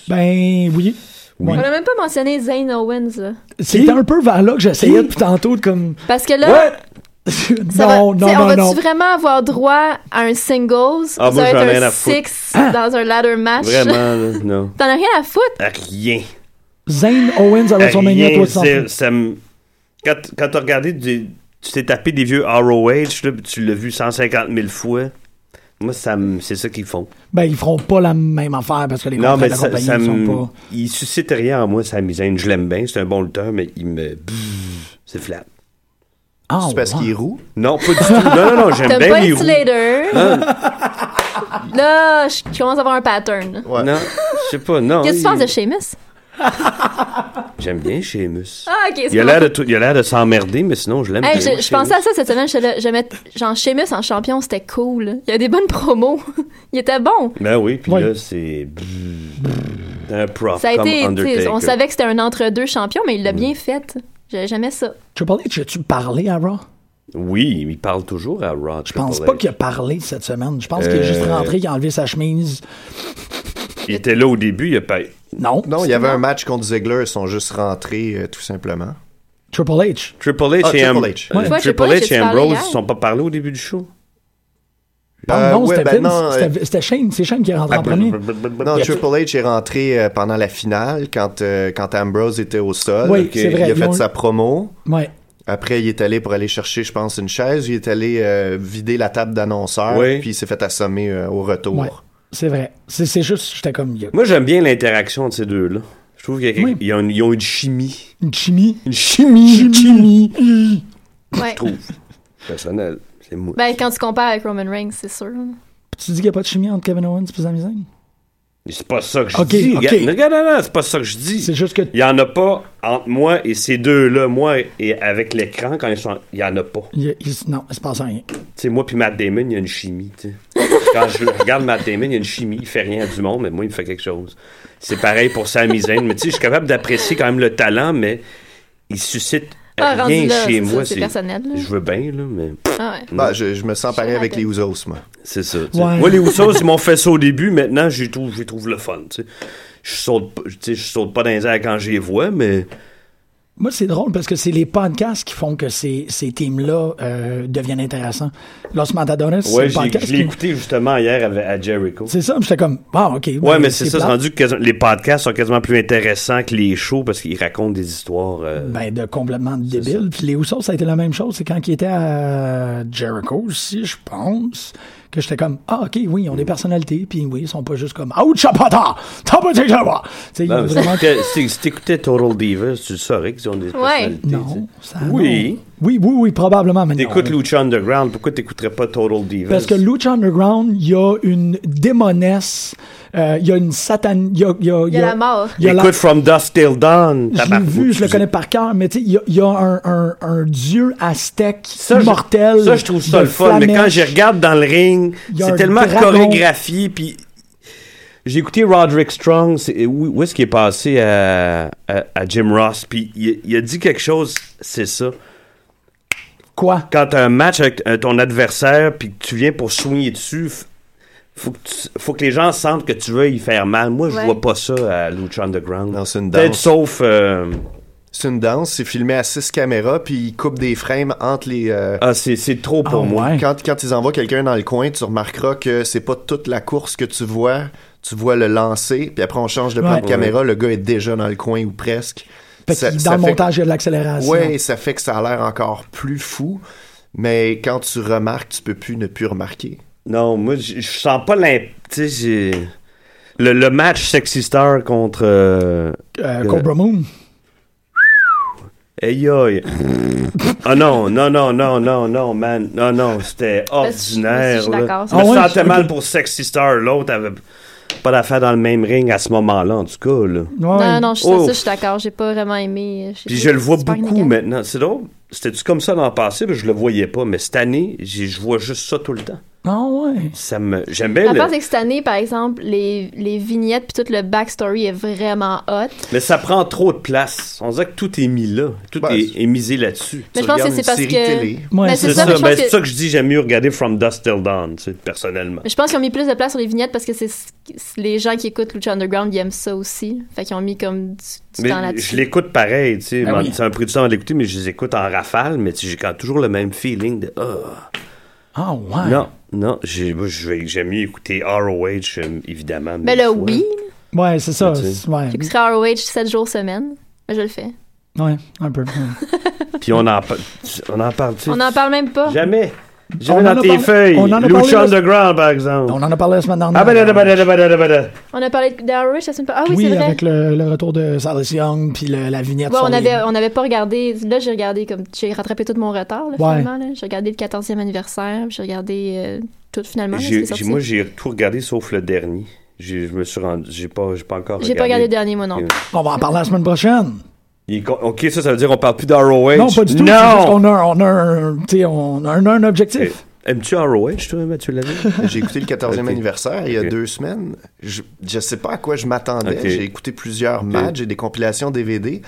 Ben, oui. On Ouais. a même pas mentionné Zane Owens, là. C'était un peu vers là que j'essayais depuis tantôt de comme. Parce que là, Ouais! ça va- non, non, on non, va-tu non. vraiment avoir droit à un singles? Ah, moi, j'en ai rien à foutre. six dans un ladder match. Vraiment, non. T'en as rien à foutre? Rien. Zane Owens à WrestleMania, toi, tu c'est- ça me- Quand, quand t'as regardé du, tu t'es tapé des vieux ROH, là, tu l'as vu 150 000 fois. Moi, ça c'est ça qu'ils font. Ben, ils feront pas la même affaire parce que les Non, mais de la ça, compagnie ça ne sont me- pas. il suscite rien en moi, sa misaine. Je l'aime bien, c'est un bon lutteur, mais il me. C'est flat. Ah, C'est parce ouais. qu'il est roux? Non, pas du tout. Non, non, non, j'aime bien les roues. Slater? Non, Là, je commence à avoir un pattern. Ouais. non, je sais pas, non. Qu'est-ce que tu penses de Seamus? J'aime bien Sheamus. Ah, ok, c'est Il a l'air de, tout- il a l'air de s'emmerder, mais sinon, je l'aime Hey, bien. je, je pensais à ça cette semaine. J'étais là, j'aimais- genre, Seamus en champion, c'était cool. Il y a des bonnes promos. il était bon. Ben oui, puis Ouais. là, c'est. Un prof Ça a comme été, tu sais, Undertaker. on savait que c'était un entre-deux champion, mais il l'a bien fait. J'ai- J'aimais ça. Triple H, as-tu parlé à Raw? Oui, il parle toujours à Raw. Je pense pas qu'il a parlé cette semaine. Je pense qu'il est juste Euh, rentré, qu'il a enlevé sa chemise. Il était là au début, il a pas. Non. Non, il y avait un match contre Ziggler, ils sont juste rentrés euh, tout simplement. Triple H. Triple H Ah, et, Triple H. euh, Ouais. Triple Triple H, H et Ambrose ne sont pas parlé au début du show? Euh, non, ouais, c'était ben C'était- Shane. C'est Shane qui est rentré en premier. Non, Triple H est rentré pendant la finale quand, euh, quand Ambrose était au sol. Oui, c'est vrai, Il a fait ont- sa promo. Ouais. Après, il est allé pour aller chercher, je pense, une chaise. Il est allé euh, vider la table d'annonceurs. Oui. Puis il s'est fait assommer euh, au retour. Ouais. C'est vrai. C'est juste, j'étais comme. y Moi, j'aime bien l'interaction entre ces deux-là. Je trouve qu'ils Oui. ils ont, une- ils ont une chimie, Une chimie? Une chimie. Une chimie. Ouais. je trouve. Personnel. C'est moi. Ben, quand tu compares avec Roman Reigns, c'est sûr. Tu dis qu'il n'y a pas de chimie entre Kevin Owens et Sami Zayn? C'est pas ça que je dis. Regarde, non, non, c'est pas ça que je dis. C'est juste que. Il y en a pas entre moi et ces deux-là. Moi et avec l'écran, quand ils sont. Il y en a pas. il il- non, il se passe rien. Tu sais, moi puis Matt Damon, il y a une chimie, tu. Quand je regarde Matt Damon, il y a une chimie. Il fait rien du monde, mais moi, il me fait quelque chose. C'est pareil pour Sami Zayn. Mais tu sais, je suis capable d'apprécier quand même le talent, mais il suscite Ah, rendu rien là, chez moi. c'est personnel. là. Je veux bien, là, mais Ah ouais. Bah, je, je me sens pareil avec les. Usos, moi. c'est ça. Ouais. Moi, les Usos, ils m'ont fait ça au début. Maintenant, j'y trouve, j'y trouve le fun, tu sais. Je saute, je saute pas dans les airs quand je les vois, mais Moi, c'est drôle parce que c'est les podcasts qui font que ces, ces teams-là euh, deviennent intéressants. Los Matadones, c'est ouais, le podcast. je l'ai qui- écouté justement hier avec- à Jericho. C'est ça, j'étais comme, ah, ok. Ouais, ben, mais c'est ça, c'est rendu que les podcasts sont quasiment plus intéressants que les shows parce qu'ils racontent des histoires. euh, Ben, de complètement débile. Puis les Usos, ça a été la même chose. C'est quand ils étaient à Jericho aussi, je pense, que j'étais comme, ah, ok, oui, ils ont des personnalités. Puis oui, ils sont pas juste comme, ouch, chapata, tapata, chapa. Tu sais, si- t'écoutais Total Divas, tu le saurais qu'ils ont des personnalités. Non, ça. Oui. Oui, oui, oui, probablement. Mais. T'écoutes Lucha Underground, pourquoi t'écouterais pas Total Divas? Parce que Lucha Underground, il y a une démonesse, euh, il y a une satane, il y a, il y a, Il y a la mort. il y a la- Écoute From Dusk Till Dawn. Je l'ai vu, je le connais par cœur, mais tu sais, il y a, il y a un, un, un dieu aztèque Ça, je- immortel. Ça, je trouve ça le fun. Mais quand je regarde dans le ring, c'est tellement dragon. chorégraphié. Puis j'ai écouté Roderick Strong. Où, où est-ce qu'il est passé à, à, à Jim Ross? Puis il, il a dit quelque chose, c'est ça. Quoi? Quand t'as un match avec euh, ton adversaire, puis que tu viens pour soigner dessus, faut que, tu- faut que les gens sentent que tu veux y faire mal. Moi, je Ouais. vois pas ça à Lucha Underground. Non, c'est une Peut-être danse. sauf. euh, C'est une danse, c'est filmé à six caméras, puis ils coupent des frames entre les. euh, ah, c'est c'est trop pour Ah, moi. ouais. Quand, quand ils envoient quelqu'un dans le coin, tu remarqueras que c'est pas toute la course que tu vois. Tu vois le lancer, puis après on change de plan Ouais. de caméra, le gars est déjà dans le coin ou presque. Fait Ça- dans le montage, il y a de l'accélération. Ouais, ça fait que ça a l'air encore plus fou. Mais quand tu remarques, tu peux plus ne plus remarquer. Non, moi, je je sens pas l'imp... Tu sais, j'ai... Le, le match Sexy Star contre... Euh... Euh, Cobra Moon. Aïe aïe. Ah non, non, non, non, non, non, man. Non, non, c'était je- je ordinaire. suis là. d'accord. Je me Ah sentais mal pour Sexy Star. L'autre avait pas d'affaire dans le même ring à ce moment-là, en tout cas. Là. Ouais. Non, non, je, Oh. ça, je suis d'accord. J'ai pas vraiment aimé. j'ai Puis je le vois beaucoup maintenant. C'est drôle. C'était-tu comme ça dans le passé? Puis je le voyais pas. Mais cette année, je vois juste ça tout le temps. Ah ouais. Ça me... J'aime bien La le... part, c'est que cette année, par exemple, les, les vignettes puis tout le backstory est vraiment hot. Mais ça prend trop de place. On dirait que tout est mis là. Tout Ben, est, est misé là-dessus. Mais Tu je pense que c'est parce que. télé. Ouais, Mais c'est ça, ça, mais je ben, que- ça que je dis, j'aime mieux regarder From Dust Till Dawn, tu sais, personnellement. Mais je pense qu'ils ont mis plus de place sur les vignettes parce que c'est les gens qui écoutent Lucha Underground ils aiment ça aussi. Fait qu'ils ont mis comme du, du Mais temps je là-dessus. l'écoute pareil, tu sais. Ben man, oui. C'est un peu du temps à l'écouter, mais je les écoute en rafale, mais tu sais, j'ai quand toujours le même feeling de Ah. Ah ouais. Non, non, j'ai- j'aime mieux écouter ROH, euh, évidemment. Mais là, fois. oui. Ouais, c'est ça. Ouais. J'écouterai ROH 7 jours semaine. Mais je le fais. Ouais, un peu. ouais. Puis on en, on en parle, tu sais. On n'en parle même pas. Jamais. On Jamais en dans a tes parlé- feuilles. on en a parlé Lucha Underground, par exemple. On en a parlé la semaine dernière. Ah, ben, ben, ben. On a parlé d'Irish la semaine passée. Ah oui, oui, c'est vrai. avec le, le retour de Silas Young puis le- la vignette. Ouais, on les- avait, on avait pas regardé. Là, j'ai regardé comme. J'ai rattrapé tout mon retard, là, Ouais. finalement. là. J'ai regardé le 14e anniversaire. J'ai regardé euh, tout finalement. là, moi, j'ai tout regardé sauf le dernier. J'ai- Je me suis rendu. J'ai pas, j'ai pas encore J'ai pas regardé le dernier, moi non. Ok. On va en parler la semaine prochaine. Il Ok, ça, ça veut dire qu'on parle plus d'ROH. Non, pas du tout. Non! a, on a un, tu sais, on a un, un objectif. Aimes-tu ROH, toi, Mathieu Lavigne? J'ai écouté le 14e Ok. anniversaire il y a deux semaines. Je, je sais pas à quoi je m'attendais. J'ai écouté plusieurs matchs et des compilations DVD.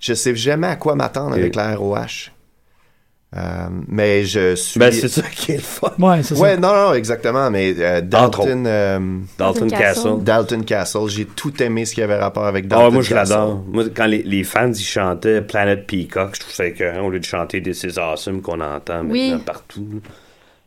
Je sais jamais à quoi m'attendre avec la ROH. Euh, mais je suis. Ben, c'est ça qui est le fun. Ouais, c'est Ouais, ça. non, non, exactement. Mais euh, Entre Dalton, euh, Dalton Castle. Castle. Dalton Castle, j'ai tout aimé ce qui avait rapport avec Ah, Dalton ouais, moi, je Castle. l'adore. Moi, quand les, les fans, ils chantaient Planet Peacock, je trouve ça écœurant au lieu de chanter This is Awesome qu'on entend Oui. maintenant partout.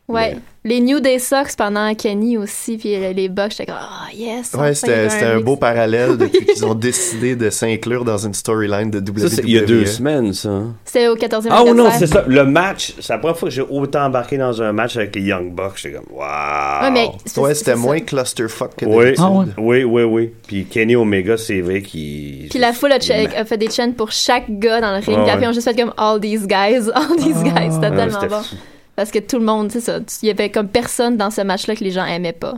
Ouais. Les New Day Sox pendant Kenny aussi, puis les, Bucks, j'étais comme, ah, yes! Ouais, c'était un beau parallèle depuis qu'ils ont décidé de s'inclure dans une storyline de WWE. Ça, c'est il y a deux semaines, ça. C'était au 14e Ah, ou non, c'est ça. Le match, c'est la première fois que j'ai autant embarqué dans un match avec les Young Bucks. J'étais comme, waouh! Ouais, mais c'est- Ouais, c'était ça. moins clusterfuck que Oui, d'habitude. Ah ouais. oui, oui, oui. Puis Kenny Omega, c'est vrai qu'il. Puis la foule a, a fait des chants pour chaque gars dans le ring. Ouais, puis ils ont juste fait comme All these guys, All these Ah, guys. C'était Ouais, tellement bon. fou. Parce que tout le monde, c'est ça. Il y avait comme personne dans ce match-là que les gens aimaient pas.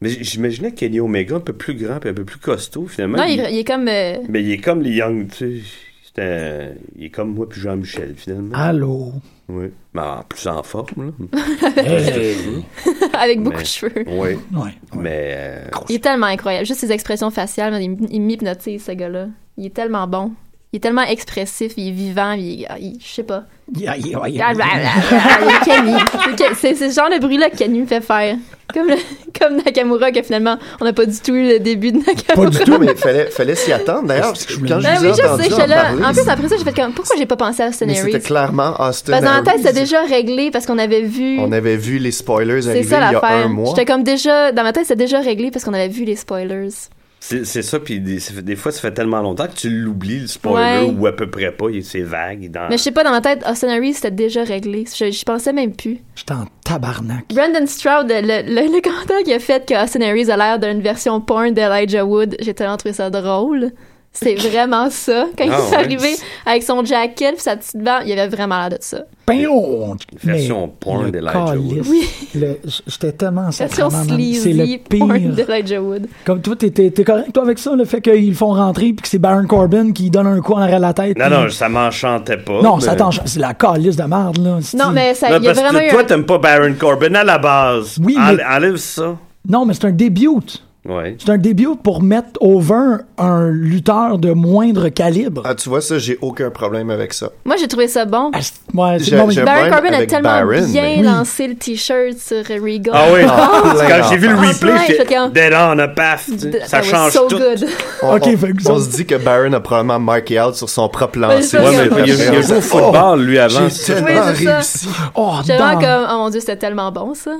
Mais j'imaginais Kenny Omega un peu plus grand puis un peu plus costaud, finalement. Non, il, il est comme. euh, Mais il est comme les Young, tu sais. c'est un- Il est comme moi puis Jean-Michel, finalement. Allô? Oui. Mais en plus en forme, là. Hey. avec beaucoup Mais- de cheveux. Oui. Ouais. Mais. euh, Il est tellement incroyable. Juste ses expressions faciales, il, il m'hypnotise, ce gars-là. Il est tellement bon. Il est tellement expressif, il est vivant, il, il- je sais pas. C'est- ce genre de bruit-là que Kenny me fait faire. Comme, le- comme Nakamura, que finalement, on n'a pas du tout eu le début de Nakamura. Pas du Non, mais fallait, fallait s'y attendre d'ailleurs. parce que Quand je Ben vous oui, ai je sais, entendu j'étais en là. parler, En plus, après ça, j'ai fait comme, pourquoi j'ai pas pensé à Austin mais c'était clairement Austin Parce que dans ma tête, c'était déjà réglé parce qu'on avait vu. On avait vu les spoilers C'est arriver ça il y a un mois. J'étais comme déjà. Dans ma tête, c'était déjà réglé parce qu'on avait vu les spoilers. C'est c'est ça, puis des, des fois, ça fait tellement longtemps que tu l'oublies, le spoiler, Ouais. ou à peu près pas, il- c'est vague. Dans... Mais je sais pas, dans ma tête, Austin Aries, c'était déjà réglé. Je J'y pensais même plus. J'étais en tabarnak. Brandon Stroud, le, le, le commentaire qu'il a fait que Austin Aries a l'air d'une version porn d'Elijah Wood, j'ai tellement trouvé ça drôle. C'est vraiment ça. Quand il Ah est ouais. arrivé avec son jacket puis sa petite barbe, il avait vraiment l'air de ça. Pion! Version Mais porn d'Elijah Wood. Oui. J'étais tellement Version sleazy le porn pire. d'Elijah Wood. Comme toi, t'es- correct, toi, avec ça, le fait qu'ils le font rentrer puis que c'est Baron Corbin qui donne un coup en arrière de la tête. Non, non, ça m'enchantait pas. Non, mais- ça t'en- c'est la calice de merde, là. Non, mais ça, Non, il y a parce vraiment que toi, un- t'aimes pas Baron Corbin à la base. Oui, mais- Enlève ça. Non, mais c'est un début. Ouais. C'est un début pour mettre over un lutteur de moindre calibre. Ah, tu vois, ça, j'ai aucun problème avec ça. Moi, j'ai trouvé ça bon. Ah, ouais, c'est- J'ai- non, mais- j'ai- Baron Corbin a tellement Baron, bien mais- lancé le t-shirt sur Regal. Ah oui. Ah, Quand j'ai vu le Ah, replay, comme- dead on a paf. Ça change so tout. good. On, se dit que Baron a probablement marqué out sur son propre lancer. Ouais, mais il a, a joué au football, lui, avant. J'ai tellement réussi. Oh, comme, oh mon dieu, c'était tellement bon ça.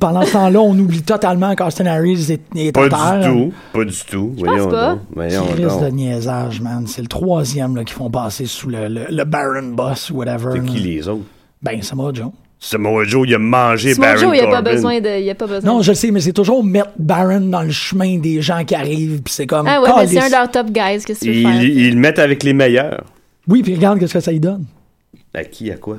Pendant ce temps-là, on oublie totalement qu'Austin Harris est, est Pas à terre. du tout. Pas du tout. Voyons pas. donc. Voyons Crise donc. de niaisage, man? C'est le troisième là, qu'ils font passer sous le, le, le Baron Boss ou whatever. C'est qui les autres? Ben, Samoa Joe. Samoa Joe, il a mangé Simon Baron Joe, il n'y a pas Corbin. besoin de. Il a pas besoin Non, je sais, mais c'est toujours mettre Baron dans le chemin des gens qui arrivent, puis c'est comme. Ah ouais, mais c'est un de leurs top guys, qu'est-ce que tu veux Ils, faire? ils le mettent avec les meilleurs. Oui, puis regarde qu'est-ce que ça y donne. À qui, à quoi?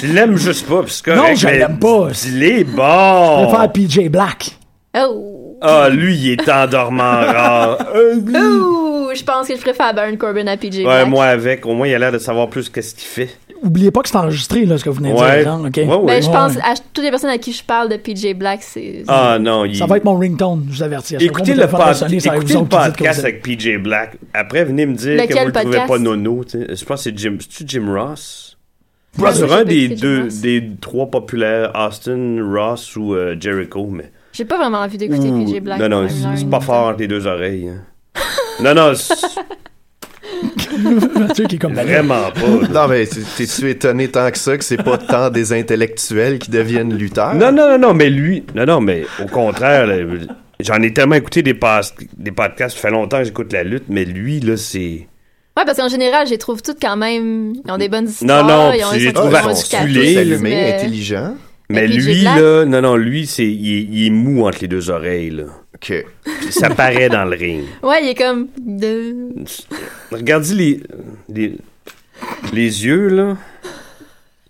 Tu l'aimes juste pas, pis c'est Non, je l'aime pas. Il est Je bon! préfère PJ Black. Oh! Ah, lui, il est endormant rare. Euh, Ouh! Je pense que je préfère Baron Corbin à PJ Ouais, Black. moi avec. Au moins, il a l'air de savoir plus qu'est-ce qu'il fait. Oubliez pas que c'est enregistré, là, ce que vous venez de Ouais. dire. hein, OK? Ouais, ouais. Ben, je Ouais, pense ouais. à toutes les personnes à qui je parle de PJ Black, c'est. Ah non, il... Ça va être mon ringtone, je vous avertis. Écoutez que le, pod- sonner, écoutez le autres que podcast avec PJ Black. Après, venez me dire que Lequel vous le trouvez pas nono. tu sais. Je pense que c'est Jim, c'est-tu Jim Ross? Ouais, Sur je un des deux, des trois populaires, Austin, Ross ou euh, Jericho, mais. J'ai pas vraiment envie d'écouter Ouh, PJ Black. non, non, c'est pas fort entre les deux oreilles. hein. non, non, c'est Mathieu qui est comme vraiment pas. Non, mais t'es- t'es-tu étonné tant que ça que c'est pas tant des intellectuels qui deviennent lutteurs? Non, non, non, non, mais lui, non, non, mais au contraire, là, j'en ai tellement écouté des, pas- des podcasts, ça fait longtemps que j'écoute la lutte, mais lui, là, c'est. Ouais, parce qu'en général, je les trouve toutes quand même. Ils ont des bonnes histoires. non, ils ont, je les sont trouve toujours articulés, éducatifs, allumé, mais- intelligent. Mais lui, là, non, non, lui, c'est, il, est- il est mou entre les deux oreilles, là. OK. Ça paraît dans le ring. Ouais, il est comme. De... Regardez les, les, les yeux, là.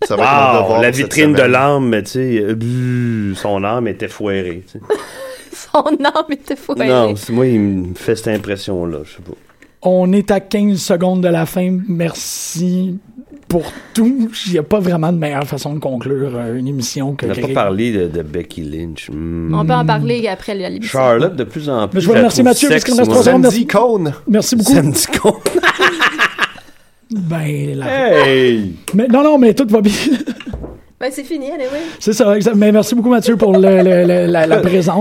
Ça va Wow, devoir la vitrine de l'âme, mais tu sais, euh, son âme était foirée. tu sais. Son âme était foirée. Non, c'est moi, il me fait cette impression-là, je sais pas. On est à 15 secondes de la fin. Merci pour tout. Il n'y a pas vraiment de meilleure façon de conclure euh, une émission que On n'a pas parlé de, de Becky Lynch. Hmm. On peut en parler après la l'émission. Charlotte, de plus en plus. Mais je vous remercie, Mathieu, parce nous reste moi. trois secondes. Sandy Cone. Merci beaucoup. Sandy Cone. Ben, la- Hey! mais, non, non, mais tout va bien. Ben, c'est fini, anyway. C'est ça, exact. Mais merci beaucoup, Mathieu, pour le- le- le- la, la présence.